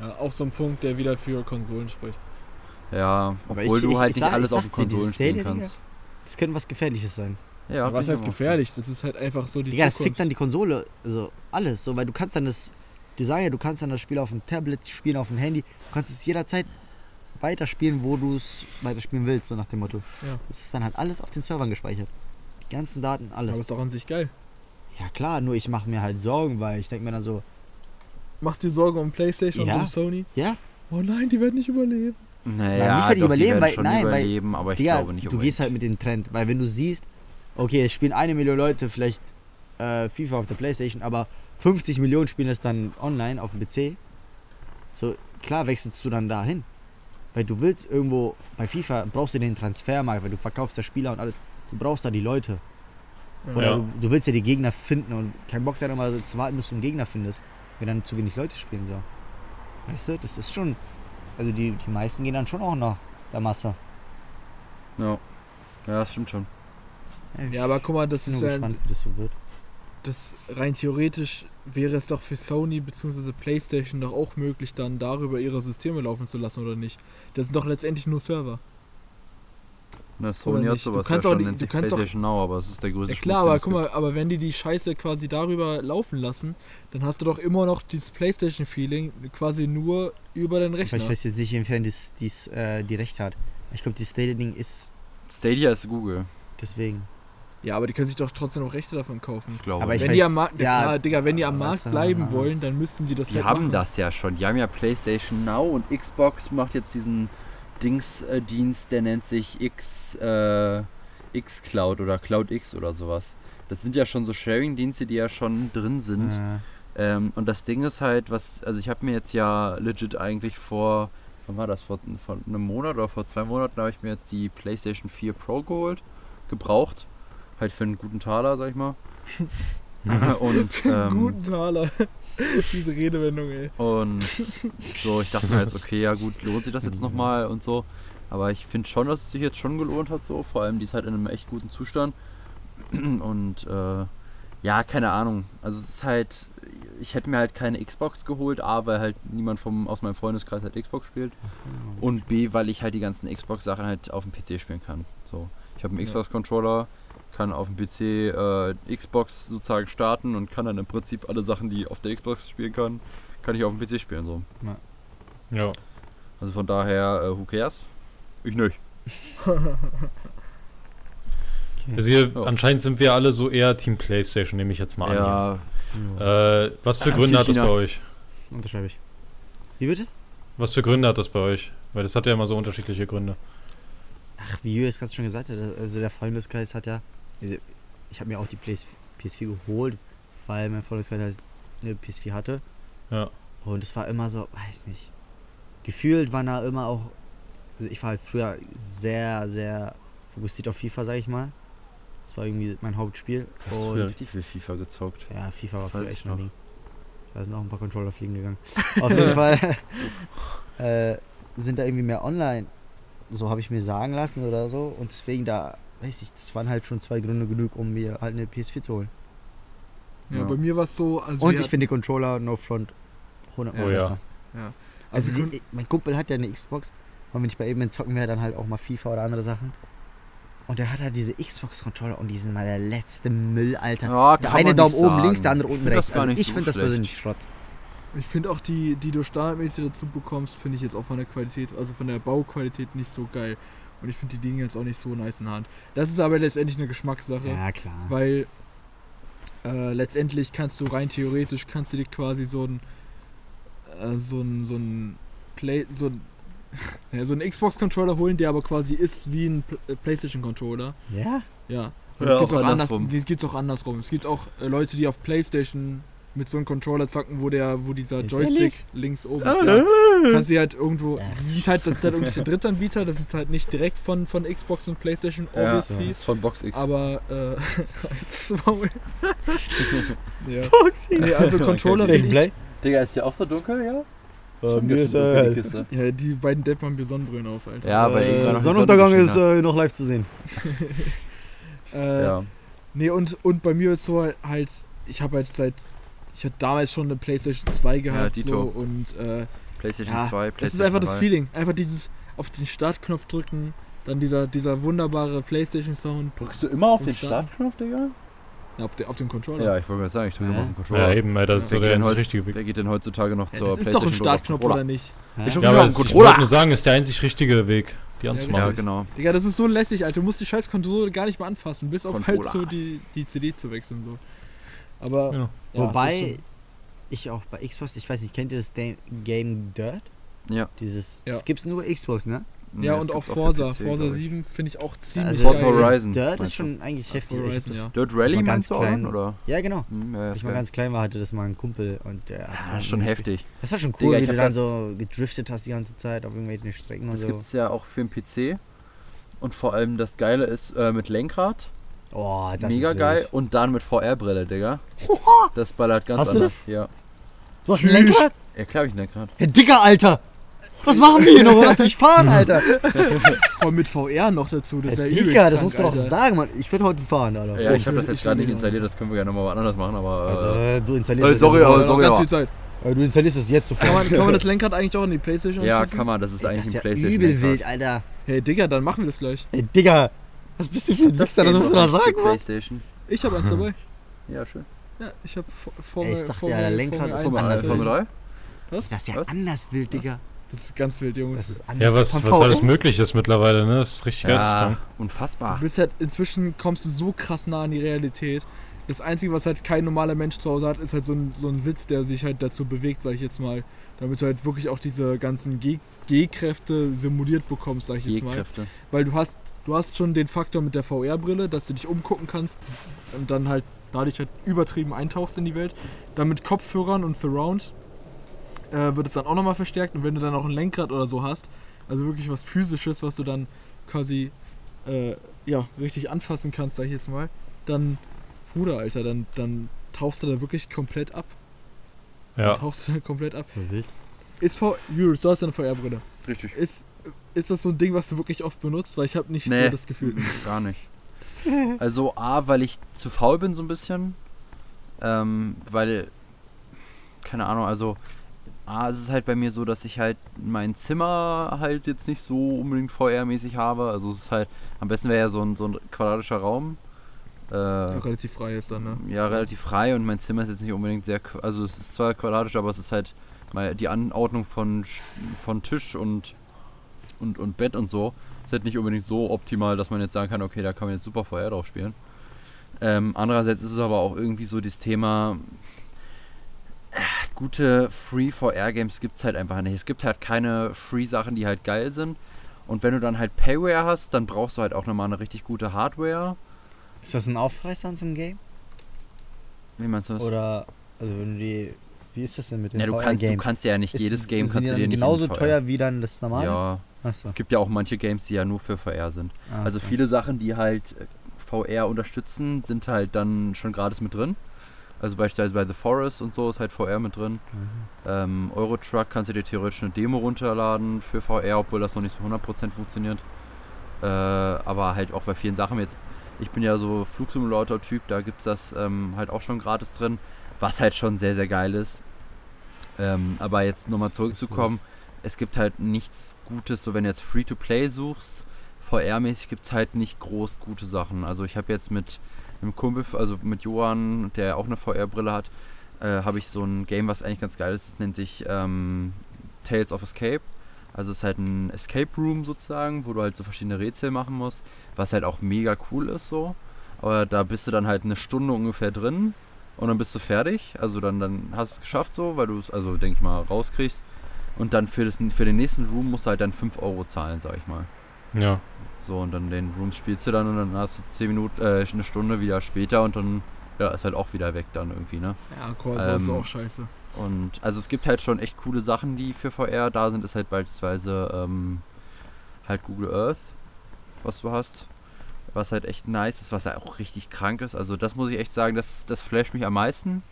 ja, auch so ein Punkt, der wieder für Konsolen spricht. ja, obwohl ich- du ich- halt ich nicht sag- alles auf den Konsolen spielen kannst. Das könnte was Gefährliches sein. Ja, Aber was heißt gefährlich? Das ist halt einfach so die Digga, das Zukunft. fickt dann die Konsole, also alles, so, weil du kannst dann das Design, du kannst dann das Spiel auf dem Tablet spielen, auf dem Handy, du kannst es jederzeit weiterspielen, wo du es weiterspielen willst, so nach dem Motto. Ja. Das ist dann halt alles auf den Servern gespeichert. Die ganzen Daten, alles. Aber ist auch an sich geil. ja klar, nur ich mache mir halt Sorgen, weil ich denke mir dann so, Machst dir Sorgen um Playstation Ja. und um Sony? ja, Oh nein, die werden nicht überleben. Naja, Nein, nicht, weil die doch, überleben, werden weil- schon nein, weil- überleben, aber ich Digga, glaube nicht du gehst halt mit dem Trend, weil wenn du siehst, okay, es spielen eine Million Leute vielleicht äh, FIFA auf der Playstation, aber 50 Millionen spielen es dann online auf dem PC, so klar wechselst du dann dahin. Weil du willst irgendwo, bei FIFA brauchst du den Transfermarkt, weil du verkaufst da Spieler und alles. Du brauchst da die Leute. Oder Ja. du, du willst ja die Gegner finden und kein Bock dann immer so zu warten, bis du einen Gegner findest, wenn dann zu wenig Leute spielen so. Weißt du, das ist schon. Also die, die meisten gehen dann schon auch nach der Masse. Ja. ja, das stimmt schon. Ja, aber guck mal, das Ich bin ist nur gespannt, wie das so wird. das rein theoretisch wäre es doch für Sony bzw. PlayStation doch auch möglich, dann darüber ihre Systeme laufen zu lassen oder nicht. Das sind doch letztendlich nur Server. Na, Sony hat nicht? Du sowas kannst ja auch schon, die- du kannst auch- PlayStation Now, aber es ist der größte Ja klar, aber guck mal, aber wenn die die Scheiße quasi darüber laufen lassen, dann hast du doch immer noch dieses PlayStation-Feeling quasi nur über den Aber Rechner. ich weiß jetzt nicht, inwiefern dies, dies, äh, die Rechte hat. Ich glaube, dieses Stadia-Ding ist Stadia ist Google, deswegen. Ja, aber die können sich doch trotzdem noch Rechte davon kaufen. ich glaube. Aber ich wenn weiß- die am Markt, ja, ja, klar, Digga, wenn die am Markt bleiben anders. wollen, dann müssen die das die halt haben machen. das ja schon. Die haben ja PlayStation Now und Xbox macht jetzt diesen Dings-Dienst, der nennt sich X, äh, X Cloud oder Cloud X oder sowas. Das sind ja schon so Sharing-Dienste, die ja schon drin sind. Äh, Ähm, und das Ding ist halt, was, also ich habe mir jetzt ja legit eigentlich vor, wann war das, vor, vor einem Monat oder vor zwei Monaten habe ich mir jetzt die PlayStation 4 Pro geholt, gebraucht, halt für einen guten Taler, sag ich mal. und, ähm, Guten Taler. Diese Redewendung, ey. und so, ich dachte mir jetzt, okay, ja gut, lohnt sich das jetzt nochmal und so. Aber ich finde schon, dass es sich jetzt schon gelohnt hat, so. Vor allem, die ist halt in einem echt guten Zustand. Und äh, ja, keine Ahnung. Also es ist halt, ich hätte mir halt keine Xbox geholt, A, weil halt niemand vom, aus meinem Freundeskreis halt Xbox spielt. Und B, weil ich halt die ganzen Xbox-Sachen halt auf dem PC spielen kann. So. Ich habe einen Ja. Xbox-Controller, kann auf dem PC äh, Xbox sozusagen starten und kann dann im Prinzip alle Sachen, die ich auf der Xbox spielen kann, kann ich auf dem PC spielen. So. Ja. Also von daher, äh, who cares? Ich nicht. Also hier, Ja. anscheinend sind wir alle so eher Team Playstation, nehme ich jetzt mal an. Ja. Äh, was für Gründe hat das bei euch? Unterschreibe ich. Wie bitte? Was für Gründe hat das bei euch? Weil das hat ja immer so unterschiedliche Gründe. Ach, wie Jürgen es gerade schon gesagt hat, also der Freundeskreis hat ja. Also ich habe mir auch die PS, PS4 geholt, weil mein Freundeskreis halt eine PS4 hatte. Ja. Und es war immer so, weiß nicht. Gefühlt waren da immer auch. Also ich war halt früher sehr, sehr fokussiert auf FIFA, sag ich mal. Das war irgendwie mein Hauptspiel. Hast du Und früher richtig viel FIFA gezockt? ja, FIFA war Das früher echt mein noch. Ding. Da sind auch ein paar Controller fliegen gegangen. Auf jeden Fall äh, sind da irgendwie mehr online. So habe ich mir sagen lassen oder so. Und deswegen da, weiß ich, das waren halt schon zwei Gründe genug, um mir halt eine PS4 zu holen. Ja, Ja. bei mir war es so, also Und ich finde die Controller No Front 100 Mal Oh ja. besser. Ja. Also, Also die, mein Kumpel hat ja eine Xbox und wenn ich bei ihm bin, zocken wir dann halt auch mal FIFA oder andere Sachen. Und der hat halt diese Xbox-Controller und die sind mal der letzte Müll, Alter. Ja, der eine Daumen oben sagen. links, der andere Ich unten find rechts. Das gar also nicht ich so finde das persönlich Schrott. Ich finde auch die, die du standardmäßig dazu bekommst, finde ich jetzt auch von der Qualität, also von der Bauqualität nicht so geil. Und ich finde die Dinge jetzt auch nicht so nice in der Hand. Das ist aber letztendlich eine Geschmackssache, Ja, klar. weil äh, letztendlich kannst du rein theoretisch kannst du dir quasi so ein äh, so ein so ein Play so ein ja, so einen Xbox Controller holen, der aber quasi ist wie ein äh, PlayStation Controller. Ja? Ja. Und Ja, es gibt's auch auch, anders, andersrum. die gibt's auch andersrum. Es gibt auch äh, Leute, die auf PlayStation mit so einem Controller zocken, wo der, wo dieser Jetzt Joystick ehrlich? links oben ist. Ja. Kannst du halt irgendwo. Ja. Die sind halt, das ist halt irgendwie der Drittanbieter, das sind halt nicht direkt von, von Xbox und PlayStation, Ja, das obviously. ist von Box X. Aber äh, das ja. Nee, also Controller ich. Play? Digga, ist der auch so dunkel, ja? Äh, mir ist äh, die Kiste. Ja, die beiden Deppen haben mir Sonnenbrillen auf, Alter. Ja, gerade äh, Sonnenuntergang Sonne ist äh, noch live zu sehen. Äh, Ja. Nee, und, und bei mir ist so halt, ich habe halt seit, ich hatte damals schon eine Playstation 2 gehabt Dito. so, und äh, PlayStation ja, 2, das PlayStation ist einfach das 3. Feeling. Einfach dieses auf den Startknopf drücken, dann dieser, dieser wunderbare Playstation Sound Drückst du immer auf den Starten. Startknopf, Digga? ja, auf, der, auf dem Controller. Ja, ich wollte gerade sagen, ich drücke Ja. immer auf den Ja, Controller. eben, Alter, das ist so der richtige Weg. Wer geht denn heutzutage noch Ja, zur das ist PlayStation? doch ein Startknopf oder nicht? Ich Ja? Ja, aber ich wollte nur sagen, ist der einzig richtige Weg, die Ja, anzumachen. Ja, genau. Digga, das ist so lässig, Alter. Du musst die scheiß Konsole gar nicht mehr anfassen, bis auf halt so die, die CD zu wechseln. so. Aber Ja. ja, das Wobei ich auch bei Xbox, ich weiß nicht, kennt ihr das Da- Game Dirt? Ja. Dieses, Ja. das gibt's nur Xbox, ne? ja, das und auch gibt's Forza. PC, Forza glaub ich. 7 finde ich auch ziemlich Also Forza Horizon, Dirt ist schon eigentlich Ja, heftig. Horizon, ja. Dirt Rally Mal meinst du ganz auch, klein. dann, oder? Ja, genau. Hm, ja, Als ich mal geil. ganz klein war, hatte das mal ein Kumpel und der hat das Ah, mal schon heftig. Das war schon Digga, cool, ich wie du dann das- so gedriftet hast die ganze Zeit auf irgendwelchen Strecken und Das so. gibt es ja auch für den PC. Und vor allem das Geile ist äh, mit Lenkrad. Oh, das mega ist geil. Und dann mit VR-Brille, Digga. Das ballert ganz Hast du anders. Ja. Du hast ein Lenkrad? Ja, klar hab ich ein Lenkrad. Hey, Dicker, Alter! Was machen wir hier noch? Lass mich fahren, Alter! Voll mit VR noch dazu. Das ist ja Hey, Dicker, das krank, musst du doch Alter. sagen, Mann. Ich würde heute fahren, Alter. Ja, ich habe das jetzt gerade nicht installiert, das können wir gerne mal anders machen, aber. Äh, Also, äh, du installierst Äh, das sorry, jetzt aber sorry, ganz aber- viel Zeit. Äh, Du installierst das jetzt Kann sofort. man, kann man das Lenkrad eigentlich auch in die Playstation ja, anschließen? kann man, das ist Ey, eigentlich das ist ein ja PlayStation. übel wild, Alter. Hey Digga, dann machen wir das gleich. Ey, Digga, was bist du für ein Wichser? Das musst du doch die sagen, Mann. PlayStation. Ich habe eins dabei. Ja, schön. Ja, ich habe Formel, ich sag dir, Alter, Lenkrad ist anders 1, Formel 3? Was? Das ist ja Was? anders wild, Digga. Das ist ganz wild, Jungs. Das ist anders. Ja, was, was alles möglich ist mittlerweile, ne? Das ist richtig Ja, geisteskrank. Du unfassbar. bist halt, inzwischen kommst du so krass nah an die Realität. Das Einzige, was halt kein normaler Mensch zu Hause hat, ist halt so ein, so ein Sitz, der sich halt dazu bewegt, sag ich jetzt mal. Damit du halt wirklich auch diese ganzen G- G-Kräfte simuliert bekommst, sag ich jetzt mal. G-Kräfte. Weil du hast, du hast schon den Faktor mit der VR-Brille, dass du dich umgucken kannst und dann halt dadurch halt übertrieben eintauchst in die Welt. Dann mit Kopfhörern und Surround äh, wird es dann auch nochmal verstärkt. Und wenn du dann auch ein Lenkrad oder so hast, also wirklich was Physisches, was du dann quasi äh, ja, richtig anfassen kannst, sag ich jetzt mal, dann, Bruder, Alter, dann, dann tauchst du da wirklich komplett ab. Ja. Dann tauchst du da komplett ab. Ist VR, Julius, du hast ja eine VR-Brille. Richtig. Ist, ist das so ein Ding, was du wirklich oft benutzt? Weil ich habe nicht Nee. so das Gefühl. Gar nicht. Also A, weil ich zu faul bin so ein bisschen. Ähm, weil, keine Ahnung, also A, es ist halt bei mir so, dass ich halt mein Zimmer halt jetzt nicht so unbedingt VR-mäßig habe. Also es ist halt, am besten wäre ja so ein, so ein quadratischer Raum. Äh, Ja, relativ frei ist dann, ne? ja, relativ frei und mein Zimmer ist jetzt nicht unbedingt sehr, also es ist zwar quadratisch, aber es ist halt mal die Anordnung von, von Tisch und, und, und Bett und so ist halt nicht unbedingt so optimal, dass man jetzt sagen kann, okay, da kann man jetzt super VR drauf spielen. Ähm, andererseits ist es aber auch irgendwie so das Thema, äh, gute Free VR Games gibt es halt einfach nicht. Es gibt halt keine Free Sachen, die halt geil sind. Und wenn du dann halt Payware hast, dann brauchst du halt auch nochmal eine richtig gute Hardware. Ist das ein Aufpreis dann zum Game? Wie meinst du das? Oder, also wenn du die, wie ist das denn mit den Ja, du kannst, du VR-Games? kannst ja nicht Ist- jedes Game sind kannst die du dir nicht genauso in VR. teuer wie dann das normale? Ja, Achso. es gibt ja auch manche Games, die ja nur für VR sind. Ah, Also okay. viele Sachen, die halt äh, VR unterstützen, sind halt dann schon gratis mit drin. Also beispielsweise bei The Forest und so ist halt VR mit drin. Ähm, Eurotruck kannst du dir theoretisch eine Demo runterladen für VR, obwohl das noch nicht so 100% funktioniert. Äh, aber halt auch bei vielen Sachen jetzt. Ich bin ja so Flugsimulator-Typ, da gibt es das ähm, halt auch schon gratis drin, was halt schon sehr, sehr geil ist. Ähm, aber jetzt nochmal zurückzukommen, es gibt halt nichts Gutes, so wenn du jetzt Free-to-Play suchst, VR-mäßig gibt es halt nicht groß gute Sachen. Also ich habe jetzt mit einem Kumpel, also mit Johann, der auch eine VR-Brille hat, äh, habe ich so ein Game, was eigentlich ganz geil ist, das nennt sich ähm, Tales of Escape. Also es ist halt ein Escape Room sozusagen, wo du halt so verschiedene Rätsel machen musst, was halt auch mega cool ist so. Aber da bist du dann halt eine Stunde ungefähr drin und dann bist du fertig. Also dann, dann hast du es geschafft so, weil du es, also denke ich mal, rauskriegst. Und dann für, das, für den nächsten Room musst du halt dann 5 Euro zahlen, sag ich mal. Ja. So, und dann den Room spielst du dann und dann hast du 10 Minuten, äh, eine Stunde wieder später und dann, ja, ist halt auch wieder weg dann irgendwie, ne? Ja, Corsa ist Ähm, auch scheiße. Und also es gibt halt schon echt coole Sachen, die für VR da sind. Ist halt beispielsweise ähm, halt Google Earth, was du hast. Was halt echt nice ist, was halt auch richtig krank ist. Also das muss ich echt sagen, das, das flasht mich am meisten.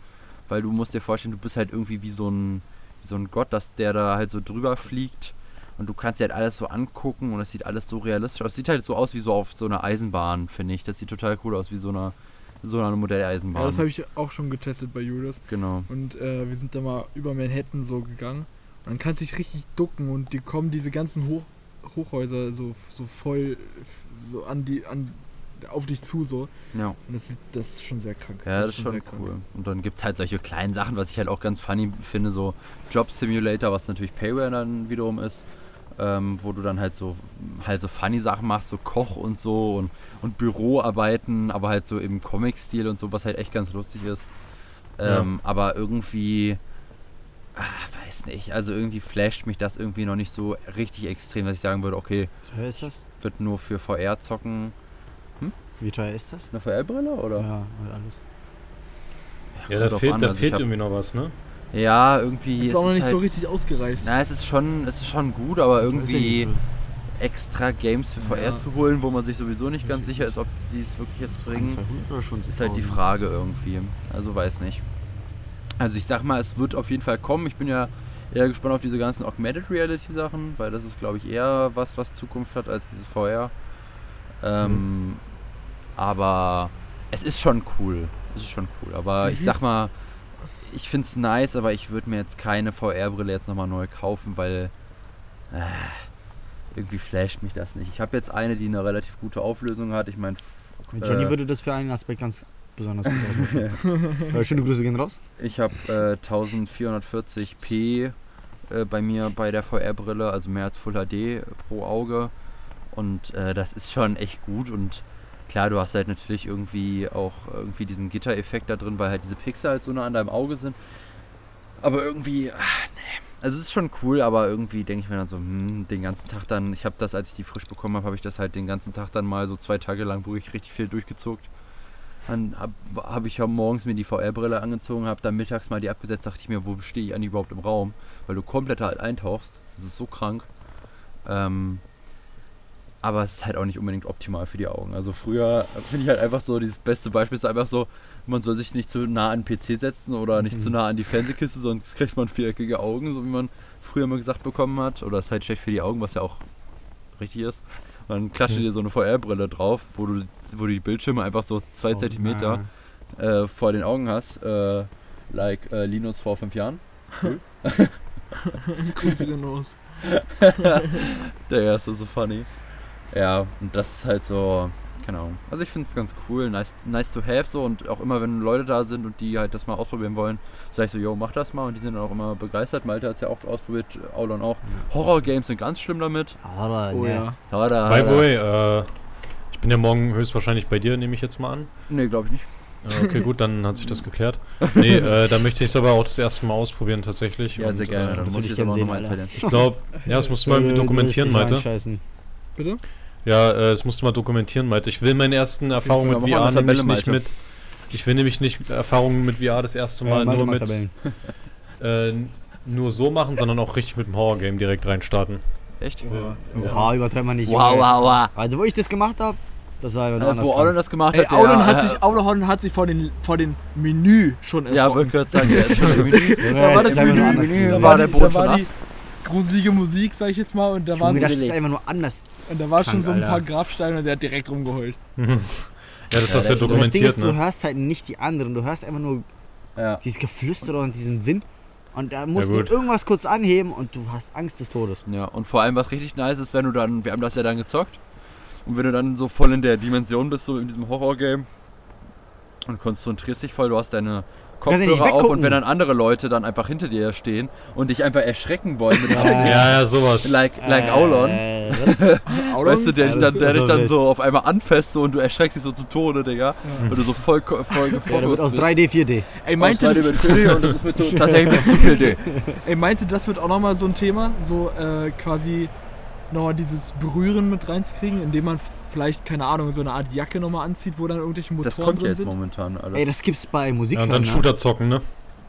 Weil du musst dir vorstellen, du bist halt irgendwie wie so ein, so ein Gott, dass der da halt so drüber fliegt. Und du kannst dir halt alles so angucken und es sieht alles so realistisch aus. Es sieht halt so aus wie so auf so einer Eisenbahn, finde ich. Das sieht total cool aus, wie so eine, so eine Modelleisenbahn. Ja, das habe ich auch schon getestet bei Julius. genau. Und äh, wir sind da mal über Manhattan so gegangen. Und dann kannst du dich richtig ducken und die kommen diese ganzen Hoch Hochhäuser so, so voll so an die an auf dich zu so. Ja. Und das, sieht, das ist schon sehr krank. Ja, das ist schon sehr krank. cool. Und dann gibt es halt solche kleinen Sachen, was ich halt auch ganz funny finde, so Job Simulator, was natürlich Payware dann wiederum ist, ähm, wo du dann halt so halt so funny Sachen machst, so Koch und so und, und Büroarbeiten, aber halt so im Comic-Stil und so, was halt echt ganz lustig ist. Ähm, Aber irgendwie, ah, weiß nicht, also irgendwie flasht mich das irgendwie noch nicht so richtig extrem, dass ich sagen würde, okay, das? wird nur für VR zocken. Wie teuer ist das? Eine VR-Brille oder? Ja, und alles. Ja, da fehlt, an. da Also fehlt hab- irgendwie noch was, ne? Ja, irgendwie. Ist es auch noch nicht halt, so richtig ausgereift. Na, es ist schon, es ist schon gut, aber irgendwie ja extra Games für VR Ja. zu holen, wo man sich sowieso nicht ganz sicher ist, ob sie es wirklich jetzt bringen, 200 oder schon ist halt die 1000? Frage irgendwie. Also weiß nicht. Also ich sag mal, es wird auf jeden Fall kommen. Ich bin ja eher gespannt auf diese ganzen Augmented Reality Sachen, weil das ist, glaube ich, eher was, was Zukunft hat als dieses VR. Ähm, Aber es ist schon cool. Es ist schon cool. Aber ich sag mal, ich finde es nice, aber ich würde mir jetzt keine VR-Brille jetzt nochmal neu kaufen, weil äh, irgendwie flasht mich das nicht. Ich habe jetzt eine, die eine relativ gute Auflösung hat. Ich meine, Johnny äh, würde das für einen Aspekt ganz besonders gut aussehen. äh, schöne Grüße gehen raus. ich habe äh, 1440p äh, bei mir bei der VR-Brille, also mehr als Full HD pro Auge. Und das ist schon echt gut und klar, du hast halt natürlich irgendwie auch irgendwie diesen Gittereffekt da drin, weil halt diese Pixel halt so nah an deinem Auge sind. Aber irgendwie, ach, nee. Also es ist schon cool, aber irgendwie denke ich mir dann so, hm, den ganzen Tag dann, ich habe das, als ich die frisch bekommen habe, habe ich das halt den ganzen Tag dann mal so zwei Tage lang wirklich richtig viel durchgezuckt. Dann habe hab ich ja morgens mir die VR-Brille angezogen, habe dann mittags mal die abgesetzt, dachte ich mir, wo stehe ich eigentlich überhaupt im Raum? Weil du komplett halt eintauchst. Das ist so krank. Ähm, aber es ist halt auch nicht unbedingt optimal für die Augen. Also früher finde ich halt einfach so, dieses beste Beispiel ist einfach so, man soll sich nicht zu nah an den PC setzen oder nicht Mhm. zu nah an die Fernsehkiste, sonst kriegt man viereckige Augen, so wie man früher mal gesagt bekommen hat. Oder es ist halt schlecht für die Augen, was ja auch richtig ist. Und dann klatscht Mhm. dir so eine VR-Brille drauf, wo du, wo du die Bildschirme einfach so zwei Oh, Zentimeter äh, vor den Augen hast. Äh, like äh, Linus vor fünf Jahren. Grüße gehen raus. Der ist so, so funny. Ja, und das ist halt so, keine Ahnung. Also ich finde es ganz cool, nice, nice to have so und auch immer wenn Leute da sind und die halt das mal ausprobieren wollen, sag ich so, yo, mach das mal und die sind dann auch immer begeistert. Malte hat es ja auch ausprobiert, Aulon auch. Horror-Games sind ganz schlimm damit. Aber, Oh ne. ja. Da, By the way, äh, ich bin ja morgen höchstwahrscheinlich bei dir, nehme ich jetzt mal an. Nee, glaube ich nicht. Äh, okay, gut, dann hat sich das geklärt. Nee, äh, da möchte ich es aber auch das erste Mal ausprobieren tatsächlich. Ja, sehr gerne. Äh, Dann das muss ich das aber nochmal sehen, erzählen. ich glaube, ja, das musst du mal Äh, irgendwie du dokumentieren, Malte. Bitte? Ja, äh, das musst du mal dokumentieren, Malte. Ich will meine ersten Erfahrungen mit VR nämlich nicht mit. Ich will nämlich nicht Erfahrungen mit VR das erste Mal Äh, Malte nur mit äh, nur so machen, sondern auch richtig mit dem Horror-Game direkt reinstarten. Echt? Oha. Ja. Oha, übertreibt man nicht. Wow, wow, wow. Also, wo ich das gemacht habe, Das war einfach Ja, anders. wo. Aulon das gemacht Ey, hat, der, Aulon hat äh, sich, Aulon hat sich vor, den, vor den Menü schon Ja, erschrocken. wollte gerade sagen, der ist schon irgendwie. Ja, da war das Menü, Menü da war der da schon nass. Gruselige Musik, sag ich jetzt mal, und da Junge, waren das so, ist einfach nur anders. und da war schon so ein paar Alter. Grabsteine und der hat direkt rumgeheult. Ja, das Ja, hast du ja das- Das Ding dokumentiert, ist, du ne? hörst halt nicht die anderen, du hörst einfach nur Ja. dieses Geflüster und diesen Wind. Und da musst gut. du irgendwas kurz anheben und du hast Angst des Todes. ja, und vor allem, was richtig nice ist, wenn du dann, wir haben das ja dann gezockt, und wenn du dann so voll in der Dimension bist, so in diesem Horror-Game, und konzentrierst dich voll, du hast deine ja Kopfhörer auf und wenn dann andere Leute dann einfach hinter dir stehen und dich einfach erschrecken wollen mit Absicht, Ja, ja, sowas. like, like Aulon, Äh, das, weißt du, der, Ja, dich dann, der dich so dann so auf einmal anfasst so, und du erschreckst dich so zu Tode, Digga, weil du so voll, ko- voll ja, gefokust aus bist. 3D, 4D. Ey, Aus meinte 3D das, mit 4D und das ist mit so tatsächlich bisschen zu viel D. ey, meinte, das wird auch nochmal so ein Thema, so äh, quasi nochmal dieses Berühren mit reinzukriegen, indem man vielleicht, keine Ahnung, so eine Art Jacke nochmal anzieht, wo dann irgendwelche Motoren Das kommt drin jetzt sind. momentan alles. Ey, das gibt's bei Musik. Ja, und dann Shooter zocken, ne?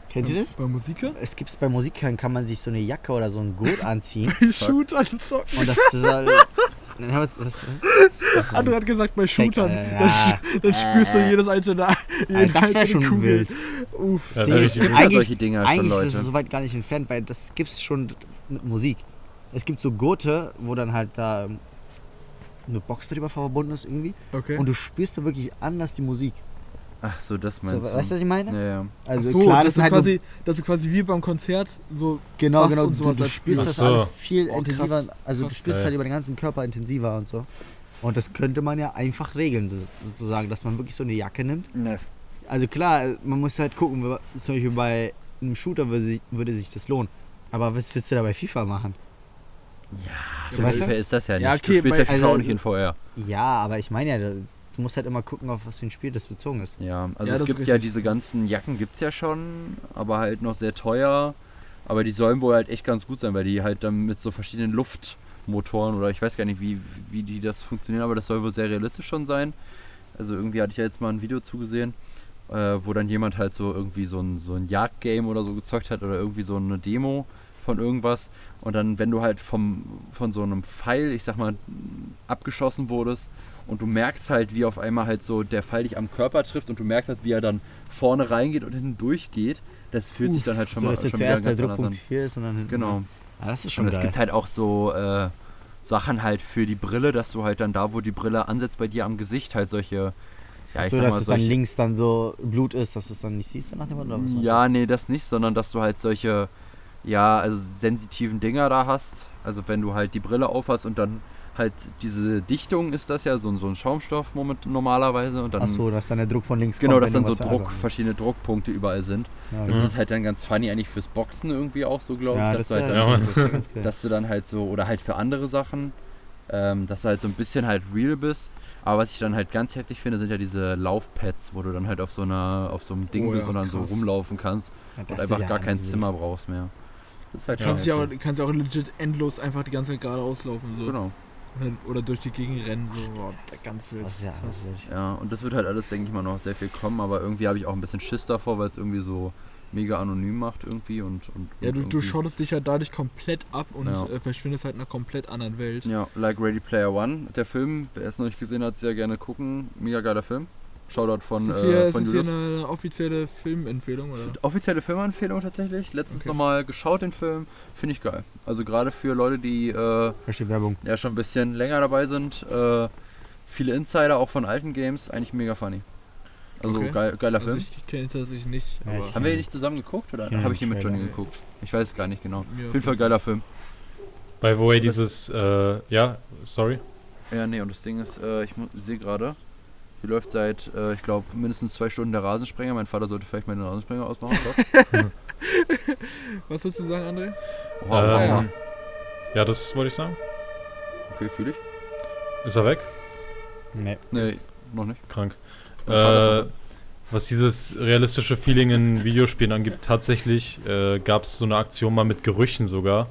Kennt ihr das? Bei Musiker? Es gibt's bei Musik hören, kann man sich so eine Jacke oder so ein Gurt anziehen. Shooter zocken. und das soll. Dann haben wir, was, Andere hat gesagt, bei Shootern, äh, dann, ja. dann spürst du jedes einzelne, jede das wäre schon Kugel. wild. Uff. Ja, Ding da ist, ich- ja eigentlich, solche Dinger schon, eigentlich ist Leute. es soweit gar nicht entfernt, weil das gibt's schon mit Musik. Es gibt so Gurte, wo dann halt da eine Box drüber verbunden ist irgendwie. Okay. Und du spürst da wirklich anders die Musik. Ach so, das So, meinst weißt du, du? was ich meine? Ja, ja. Also Ach so, klar, das ist halt quasi, das ist quasi wie beim Konzert, so genau, genau, und du, sowas du als spürst Ach das so. alles viel Oh, krass, intensiver, also du krass. spürst Geil. halt über den ganzen Körper intensiver und so. Und das könnte man ja einfach regeln, so- sozusagen, dass man wirklich so eine Jacke nimmt. Also klar, man muss halt gucken, zum Beispiel bei einem Shooter würde sich, würde sich das lohnen. Aber was willst du da bei FIFA machen? Ja, So, weißt du? ungefähr ist das ja nicht. Ja, du okay, spielst bei- ja FIFA also- auch nicht in VR. Ja, aber ich meine ja, du musst halt immer gucken, auf was für ein Spiel das bezogen ist. Ja, also Ja, es gibt ja diese ganzen Jacken gibt's ja schon, aber halt noch sehr teuer. Aber die sollen wohl halt echt ganz gut sein, weil die halt dann mit so verschiedenen Luftmotoren oder ich weiß gar nicht, wie, wie die das funktionieren, aber das soll wohl sehr realistisch schon sein. Also irgendwie hatte ich ja jetzt mal ein Video zugesehen, äh, wo dann jemand halt so irgendwie so ein, so ein Jagdgame oder so gezockt hat oder irgendwie so eine Demo von irgendwas. Und dann, wenn du halt vom, von so einem Pfeil, ich sag mal, abgeschossen wurdest und du merkst halt, wie auf einmal halt so der Pfeil dich am Körper trifft und du merkst halt, wie er dann vorne reingeht und hinten durchgeht, das fühlt sich dann halt schon so, mal dass schon wieder der ganz anders Druckpunkt an. hier ist und dann hinten. Genau. Ja, das ist schon Und es gibt halt auch so äh, Sachen halt für die Brille, dass du halt dann da, wo die Brille ansetzt, bei dir am Gesicht halt solche, ja, ich so, sag dass mal, es dann links dann so Blut ist, dass du es dann nicht siehst, nach dem Motto, Ja, nee, das nicht, sondern dass du halt solche, ja, also sensitiven Dinger da hast. Also wenn du halt die Brille aufhast und dann halt diese Dichtung ist das ja, so, ein- so ein Schaumstoff moment, normalerweise. Und dann, Ach so, dass dann der Druck von links Genau, kommt. dass dann so Druck, also, verschiedene Druckpunkte überall sind. ja, Das okay. ist halt dann ganz funny eigentlich fürs Boxen irgendwie auch so, glaube ich. ja, dass das du halt dann, Ja, ja, das ja dass du dann halt so, oder halt für andere Sachen, ähm, dass du halt so ein bisschen halt real bist. Aber was ich dann halt ganz heftig finde, sind ja diese Laufpads, wo du dann halt auf so einer, auf so einem Ding Oh ja, bist und dann so krass. rumlaufen kannst Ja, und einfach ja gar kein. Zimmer brauchst mehr. Das ist halt kannst ja auch, heftig. kannst auch legit endlos einfach die ganze Zeit geradeaus laufen. So. Genau. Oder, durch die Gegend rennen. So. Boah, ganz wild. Das ist ja alles wild. Ja, und das wird halt alles, denke ich mal, noch sehr viel kommen, aber irgendwie habe ich auch ein bisschen Schiss davor, weil es irgendwie so mega anonym macht irgendwie und. und Ja, du, du schottest dich halt dadurch komplett ab und Ja. äh, verschwindest halt in einer komplett anderen Welt. Ja, like Ready Player One, der Film, wer es noch nicht gesehen hat, sehr gerne gucken. Mega geiler Film. Shoutout von, ist das hier, äh, ist von das hier Julius. eine offizielle Filmempfehlung? Oder? Offizielle Filmempfehlung tatsächlich. Letztens Okay. nochmal geschaut, den Film. Finde ich geil. Also gerade für Leute, die äh, Da steht Werbung. ja schon ein bisschen länger dabei sind. Äh, viele Insider auch von alten Games. Eigentlich mega funny. Also Okay. geil, geiler Also Film. ich kenne das ich nicht. Ja, Haben wir ihn nicht zusammen geguckt oder Ja, habe ich ihn mit. Johnny geguckt? Ich weiß es gar nicht genau. Auf jeden Fall geiler Film. By the way, dieses, äh, ja, sorry. Ja, nee, und das Ding ist, äh, ich sehe gerade, hier läuft seit, äh, ich glaube, mindestens zwei Stunden der Rasensprenger. Mein Vater sollte vielleicht mal den Rasensprenger ausmachen. Was wolltest du sagen, André? Wow, ähm, ja. ja. das wollte ich sagen. Okay, fühle ich. Ist er weg? Nee. Nee, noch nicht. Krank. Äh, was dieses realistische Feeling in Videospielen angeht, tatsächlich äh, gab es so eine Aktion mal mit Gerüchen sogar.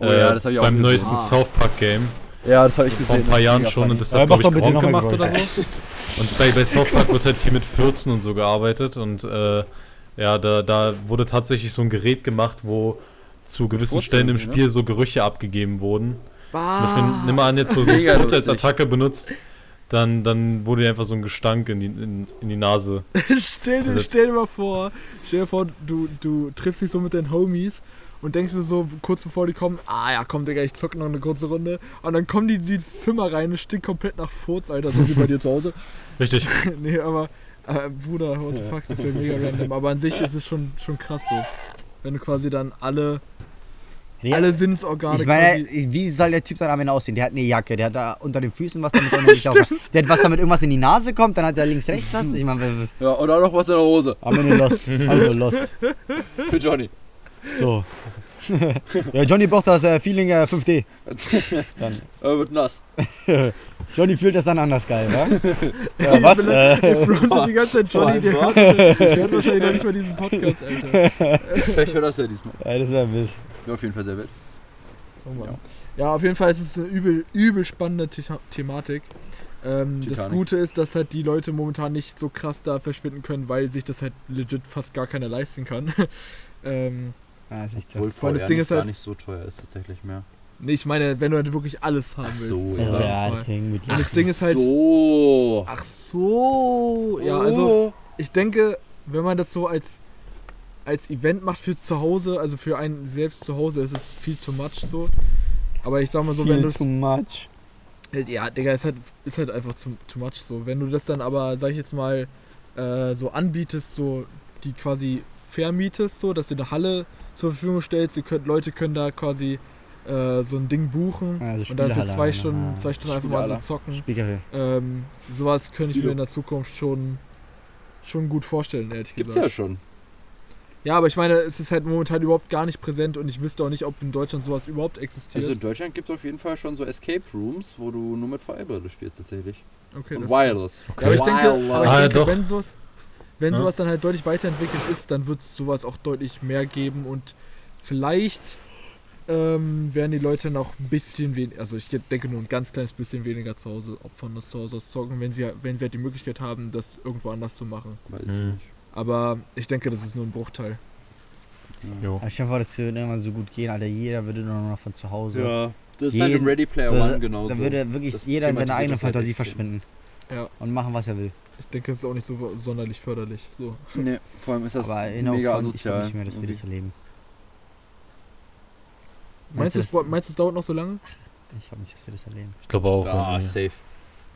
Oh ja, das hab ich auch Beim gesehen. neuesten Ah. South Park Game. Ja, das habe ich Vor gesehen. ein paar Jahren schon und das hat, glaube ich, Gronk gemacht oder so. Und bei, bei South Park wird halt viel mit Fürzen und so gearbeitet und äh, ja, da, da wurde tatsächlich so ein Gerät gemacht, wo zu gewissen Stellen im ne? Spiel so Gerüche abgegeben wurden. Zum Beispiel, nimm mal an, jetzt wo du so Furz als. Attacke benutzt, dann, dann wurde dir einfach so ein Gestank in die, in, in die Nase. stell, dir, stell dir mal vor, stell dir vor, du, du triffst dich so mit deinen Homies und denkst du so kurz bevor die kommen, ah ja, komm Digga, ich zock noch eine kurze Runde. Und dann kommen die in dieses Zimmer rein, es stinkt komplett nach Furz, Alter, so wie bei dir zu Hause. Richtig. nee, aber, äh, Bruder, what the fuck, das ist ja mega random. Aber an sich ist es schon, schon krass so. Wenn du quasi dann alle, Nee, alle Sinnesorgane ich meine, wie soll der Typ dann am Ende aussehen? Der hat eine Jacke, der hat da unter den Füßen was damit nicht auch, Der hat was damit irgendwas in die Nase kommt, dann hat er links rechts was. Ich meine, was- Ja, und auch noch was in der Hose. am Ende lost. Also lost. Für Johnny. So. ja, Johnny braucht das äh, Feeling äh, 5D. Dann. Er wird nass. Johnny fühlt das dann anders geil, wa? ja, was? Der Äh, frontet die ganze Zeit Johnny, der hört, der hört wahrscheinlich noch nicht mal diesen Podcast, Alter. Vielleicht hört das ja diesmal. ja, das wäre wild. Wäre auf jeden Fall sehr wild. Oh Mann. Ja, auf jeden Fall ist es eine übel, übel spannende The Thematik. Ähm, das. Gute ist, dass halt die Leute momentan nicht so krass da verschwinden können, weil sich das halt legit fast gar keiner leisten kann. ähm, Ja, ist echt so. Obwohl Vor allem das VR Ding ist halt- gar nicht so teuer ist tatsächlich mehr. nee, ich meine, wenn du halt wirklich alles haben Ach willst. so, ich ja, mal. deswegen mit Und das Ding ist halt. So. Ach so. Ja, Oh. also ich denke, wenn man das so als als Event macht für zu Hause, also für einen selbst zu Hause, ist es viel too much so. Aber ich sag mal so, wenn du too much. Ja, Digga, ist halt, ist halt einfach too, too much so. Wenn du das dann aber, sag ich jetzt mal, äh, so anbietest, so die quasi vermietest, so, dass du eine Halle zur Verfügung stellst, die könnt, Leute können da quasi äh, so ein Ding buchen Also und dann für zwei ja. Stunden, zwei Stunden einfach mal so zocken. Ähm, sowas könnte ich mir in der Zukunft schon, schon gut vorstellen, ehrlich Gibt's gesagt. ja schon. Ja, aber ich meine, es ist halt momentan überhaupt gar nicht präsent und ich wüsste auch nicht, ob in Deutschland sowas überhaupt existiert. Also in Deutschland gibt es auf jeden Fall schon so Escape Rooms, wo du nur mit VR-Brille spielst tatsächlich. okay, Und das- Wireless. Ja, aber ich denke, Wireless. aber ich Ah, denke doch. wenn sowas, wenn Ja. sowas dann halt deutlich weiterentwickelt ist, dann wird es sowas auch deutlich mehr geben und vielleicht ähm, werden die Leute noch ein bisschen weniger, also ich denke nur ein ganz kleines bisschen weniger zu Hause, von zu Hause aus zocken, wenn sie, wenn sie halt die Möglichkeit haben, das irgendwo anders zu machen. Weiß ich Hm. nicht. Aber ich denke, das ist nur ein Bruchteil. Aber ich hoffe, das würde irgendwann so gut gehen, Alter. Jeder würde nur noch von zu Hause. Ja, das ist halt im Jeden- Ready Player So, One genauso. Da würde wirklich Das jeder in seiner eigenen halt Fantasie verschwinden. Ja. Und machen, was er will. Ich denke, es ist auch nicht so sonderlich förderlich. So. Nee, vor allem ist das Aber mega Aufwand, ich glaube asozial. nicht mehr, dass wir das erleben. Meinst du, Meinst es, du meinst du, es dauert noch so lange? Ich glaube nicht, dass wir das erleben. Ich glaube auch. Ah, irgendwie. safe.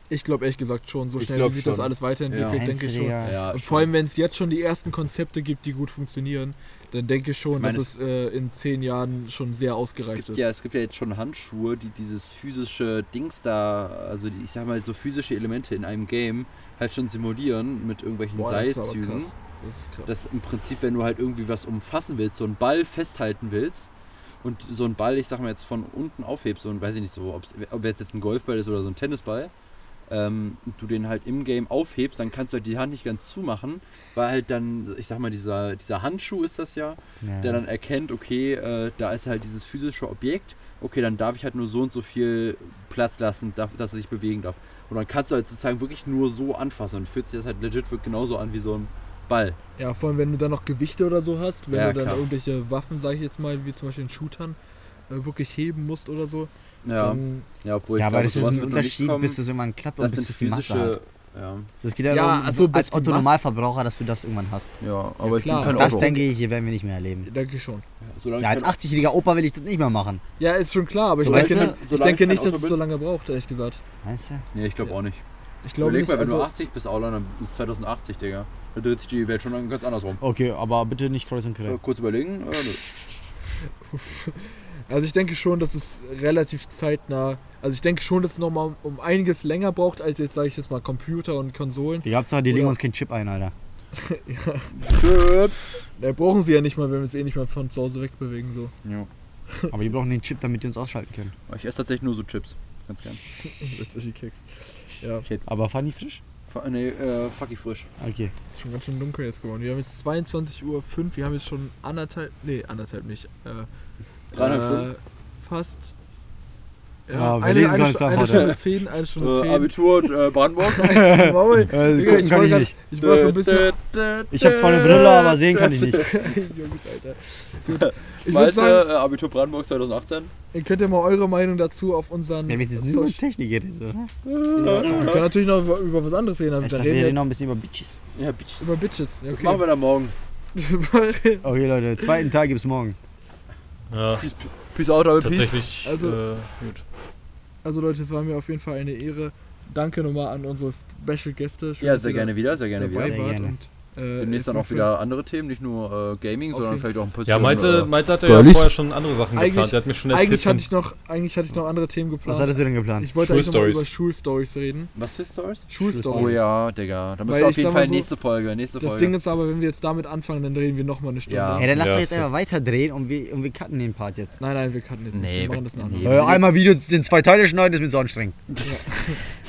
Ich glaube ehrlich gesagt schon. So schnell, wie sich das alles weiterentwickelt, Ja. denke ich schon. Ja, Und vor allem, wenn es jetzt schon die ersten Konzepte gibt, die gut funktionieren, dann denke ich schon, Ich meine, dass es äh, in zehn Jahren schon sehr es ausgereift gibt, ist. ja, es gibt ja jetzt schon Handschuhe, die dieses physische Dings da, also die, ich sag mal so physische Elemente in einem Game halt schon simulieren mit irgendwelchen Boah, das ist aber Seilzügen. krass. Das ist krass. Das im Prinzip, wenn du halt irgendwie was umfassen willst, so einen Ball festhalten willst und so einen Ball, ich sag mal jetzt von unten aufhebst und weiß ich nicht so, ob's, ob jetzt jetzt ein Golfball ist oder so ein Tennisball, ähm, du den halt im Game aufhebst, dann kannst du halt die Hand nicht ganz zumachen, weil halt dann, ich sag mal, dieser, dieser Handschuh ist das ja, Ja. der dann erkennt, okay, äh, da ist halt dieses physische Objekt, okay, dann darf ich halt nur so und so viel Platz lassen, darf, dass er sich bewegen darf. Und dann kannst du halt sozusagen wirklich nur so anfassen und fühlt sich das halt legit wirklich genauso an wie so ein Ball. ja, vor allem, wenn du dann noch Gewichte oder so hast, wenn Ja, du dann klar. irgendwelche Waffen, sage ich jetzt mal, wie zum Beispiel in Shootern, äh, wirklich heben musst oder so, Ja, dann ja obwohl ja, ich aber glaube, das ist ein Unterschied, bis das irgendwann klappt und Das bis sind das die Masse hat. Ja, Das geht ja, Ja, darum, also als Otto Normalverbraucher, dass du das irgendwann hast. ja, aber ich klar. bin kein Das Auto. denke ich, hier werden wir nicht mehr erleben. denke ich schon. Ja, Ja, ich als kein- 80-jähriger Opa will ich das nicht mehr machen. Ja, ist schon klar, aber So, ich weißt denke, du, ich solange denke ich nicht, kein dass Auto es so lange braucht, ehrlich gesagt. Weißt du? Nee, ich glaube auch nicht. Ich glaube Überleg nicht, mal, wenn also, du 80 bist, Aula, dann ist 2080, Digga. Da dreht sich die Welt schon ganz anders rum. Okay, aber bitte nicht kreuz und Äh, quer. kurz überlegen. Äh. also ich denke schon, dass es relativ zeitnah, also ich denke schon, dass es nochmal um einiges länger braucht, als jetzt, sage ich jetzt mal, Computer und Konsolen. Die Hauptsache, die legen uns keinen Chip ein, Alter. Tschüss. Da brauchen sie ja nicht mal, wenn wir uns eh nicht mal von zu Hause wegbewegen. So. Ja. Aber die brauchen den Chip, damit die uns ausschalten können. Ich esse tatsächlich nur so Chips. Ganz gern. Letztlich Keks. Ja, Aber die frisch? F nee, äh, fucky frisch. Okay. ist schon ganz schön dunkel jetzt geworden. Wir haben jetzt 22.05 Uhr, wir haben jetzt schon anderthalb, nee, anderthalb nicht. Äh, Dreieinhalb äh, Stunden? Fast Ja, wir eine, lesen eine, gar nicht Stu- nach eine. Stunde 10, eine Stunde Äh, 10. Abitur und äh, Brandenburg. Maul. Äh, Digga, gucken ich kann ich wollte nicht. Ich wollte so ein bisschen. Ich habe zwar eine Brille, aber sehen kann ich nicht. Jungs, Alter. Ich Malte, sagen, äh, Abitur Brandenburg 2018. ihr könnt ja mal eure Meinung dazu auf unseren. Nur über Social- Technik geredet, oder? ja, wir können natürlich noch über, über was anderes reden, Ich da dachte, wir reden reden wir noch ein bisschen über Bitches. Ja, Bitches. über Bitches. Ja, Das machen okay. wir dann morgen. Okay, Leute, zweiten Tag gibt's morgen. Ja, Peace out, aber Peace. tatsächlich. Also- äh, gut. also Leute, es war mir auf jeden Fall eine Ehre. Danke nochmal an unsere Special Gäste. Schön, Ja, sehr gerne wieder, sehr gerne wieder. Sehr gerne. Und, Demnächst dann auch wieder andere Themen, nicht nur äh, Gaming, sondern vielleicht auch ein bisschen. Ja, Malte, äh, Malte hatte ja vorher schon andere Sachen Eigentlich- geplant. Der hat mir schon erzählt Eigentlich hatte, ich noch, eigentlich hatte ich noch andere Themen geplant. Was hattest du denn geplant? ich wollte eigentlich nochmal Schulstories. über Schulstories reden. was für Stories? Schulstories. Oh ja, Digga. Da müssen wir auf jeden Fall so, nächste Folge. Nächste Das Folge. Ding ist aber, wenn wir jetzt damit anfangen, dann drehen wir nochmal eine Stunde. Ja. Ja, dann lass Ja, doch jetzt so. einfach weiter drehen und wir, und wir cutten den Part jetzt. Nein, nein, wir können jetzt nicht. Nee, wir machen das nach. nee. Äh, einmal Video in zwei Teile schneiden, ist mir so anstrengend.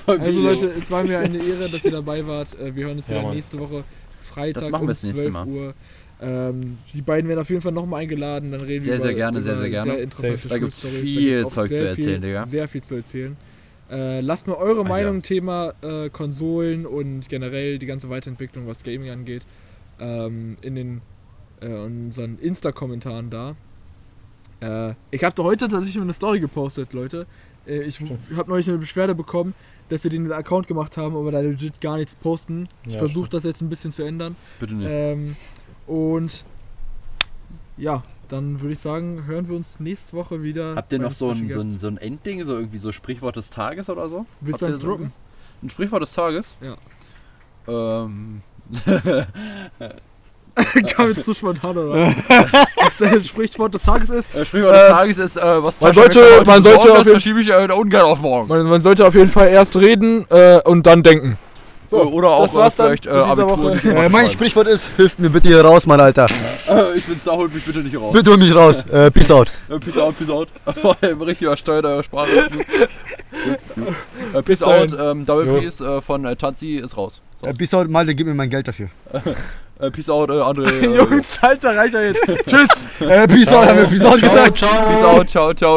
Also Leute, es war mir eine Ehre, dass ihr dabei wart. Äh, Wir hören uns Ja, wieder nächste Woche Freitag um das nächste 12 Mal. Uhr. Ähm, die beiden werden auf jeden Fall nochmal eingeladen. Dann reden Sehr, wir sehr über, gerne, über sehr, sehr gerne. Sehr interessante. Da gibt's Schulstories. viel Zeug zu erzählen, viel, Digga. Sehr viel zu erzählen. Äh, lasst mir eure Ach Meinung ja. Thema äh, Konsolen und generell die ganze Weiterentwicklung, was Gaming angeht, ähm, in den äh, unseren Insta-Kommentaren da. Äh, ich habe heute tatsächlich eine Story gepostet, Leute. Äh, ich habe neulich eine Beschwerde bekommen, dass wir den Account gemacht haben, aber da legit gar nichts posten. Ich Ja, versuche das jetzt ein bisschen zu ändern. Bitte nicht. Ähm, und ja, dann würde ich sagen, hören wir uns nächste Woche wieder. Habt ihr noch so ein, so, ein, so ein Endding, so irgendwie so Sprichwort des Tages oder so? Willst du Habt eins ihr so drucken? Ein Sprichwort des Tages? Ja. Ähm. Kam jetzt zu spontan, oder? was das Sprichwort des Tages ist. Äh, Sprichwort des Äh, Tages ist, äh, was man sollte- man sollte auf das jeden- verschiebe ich äh, ungern auf morgen. Man, man sollte auf jeden Fall erst reden äh, und dann denken. So, oder auch das war's äh, vielleicht äh, Abitur Woche. Äh, mein. Sprichwort ist, hilft mir bitte hier raus, Mann, Alter. Ich bin's da, holt mich bitte nicht raus. Bitte hol mich raus. Äh, peace out. Äh, peace out, peace out. Vor allem richtig übersteuert eure Sprache. äh, peace out, ähm, Double Jo. Peace äh, von äh, Tanzi ist raus. So. Äh, peace out, Malte, gib mir mein Geld dafür. Äh, peace out, äh, André. Äh, Jungs, Alter, reicht ja jetzt. Tschüss. Äh, peace out, haben wir peace out gesagt. Ciao, ciao. Peace out, ciao, ciao.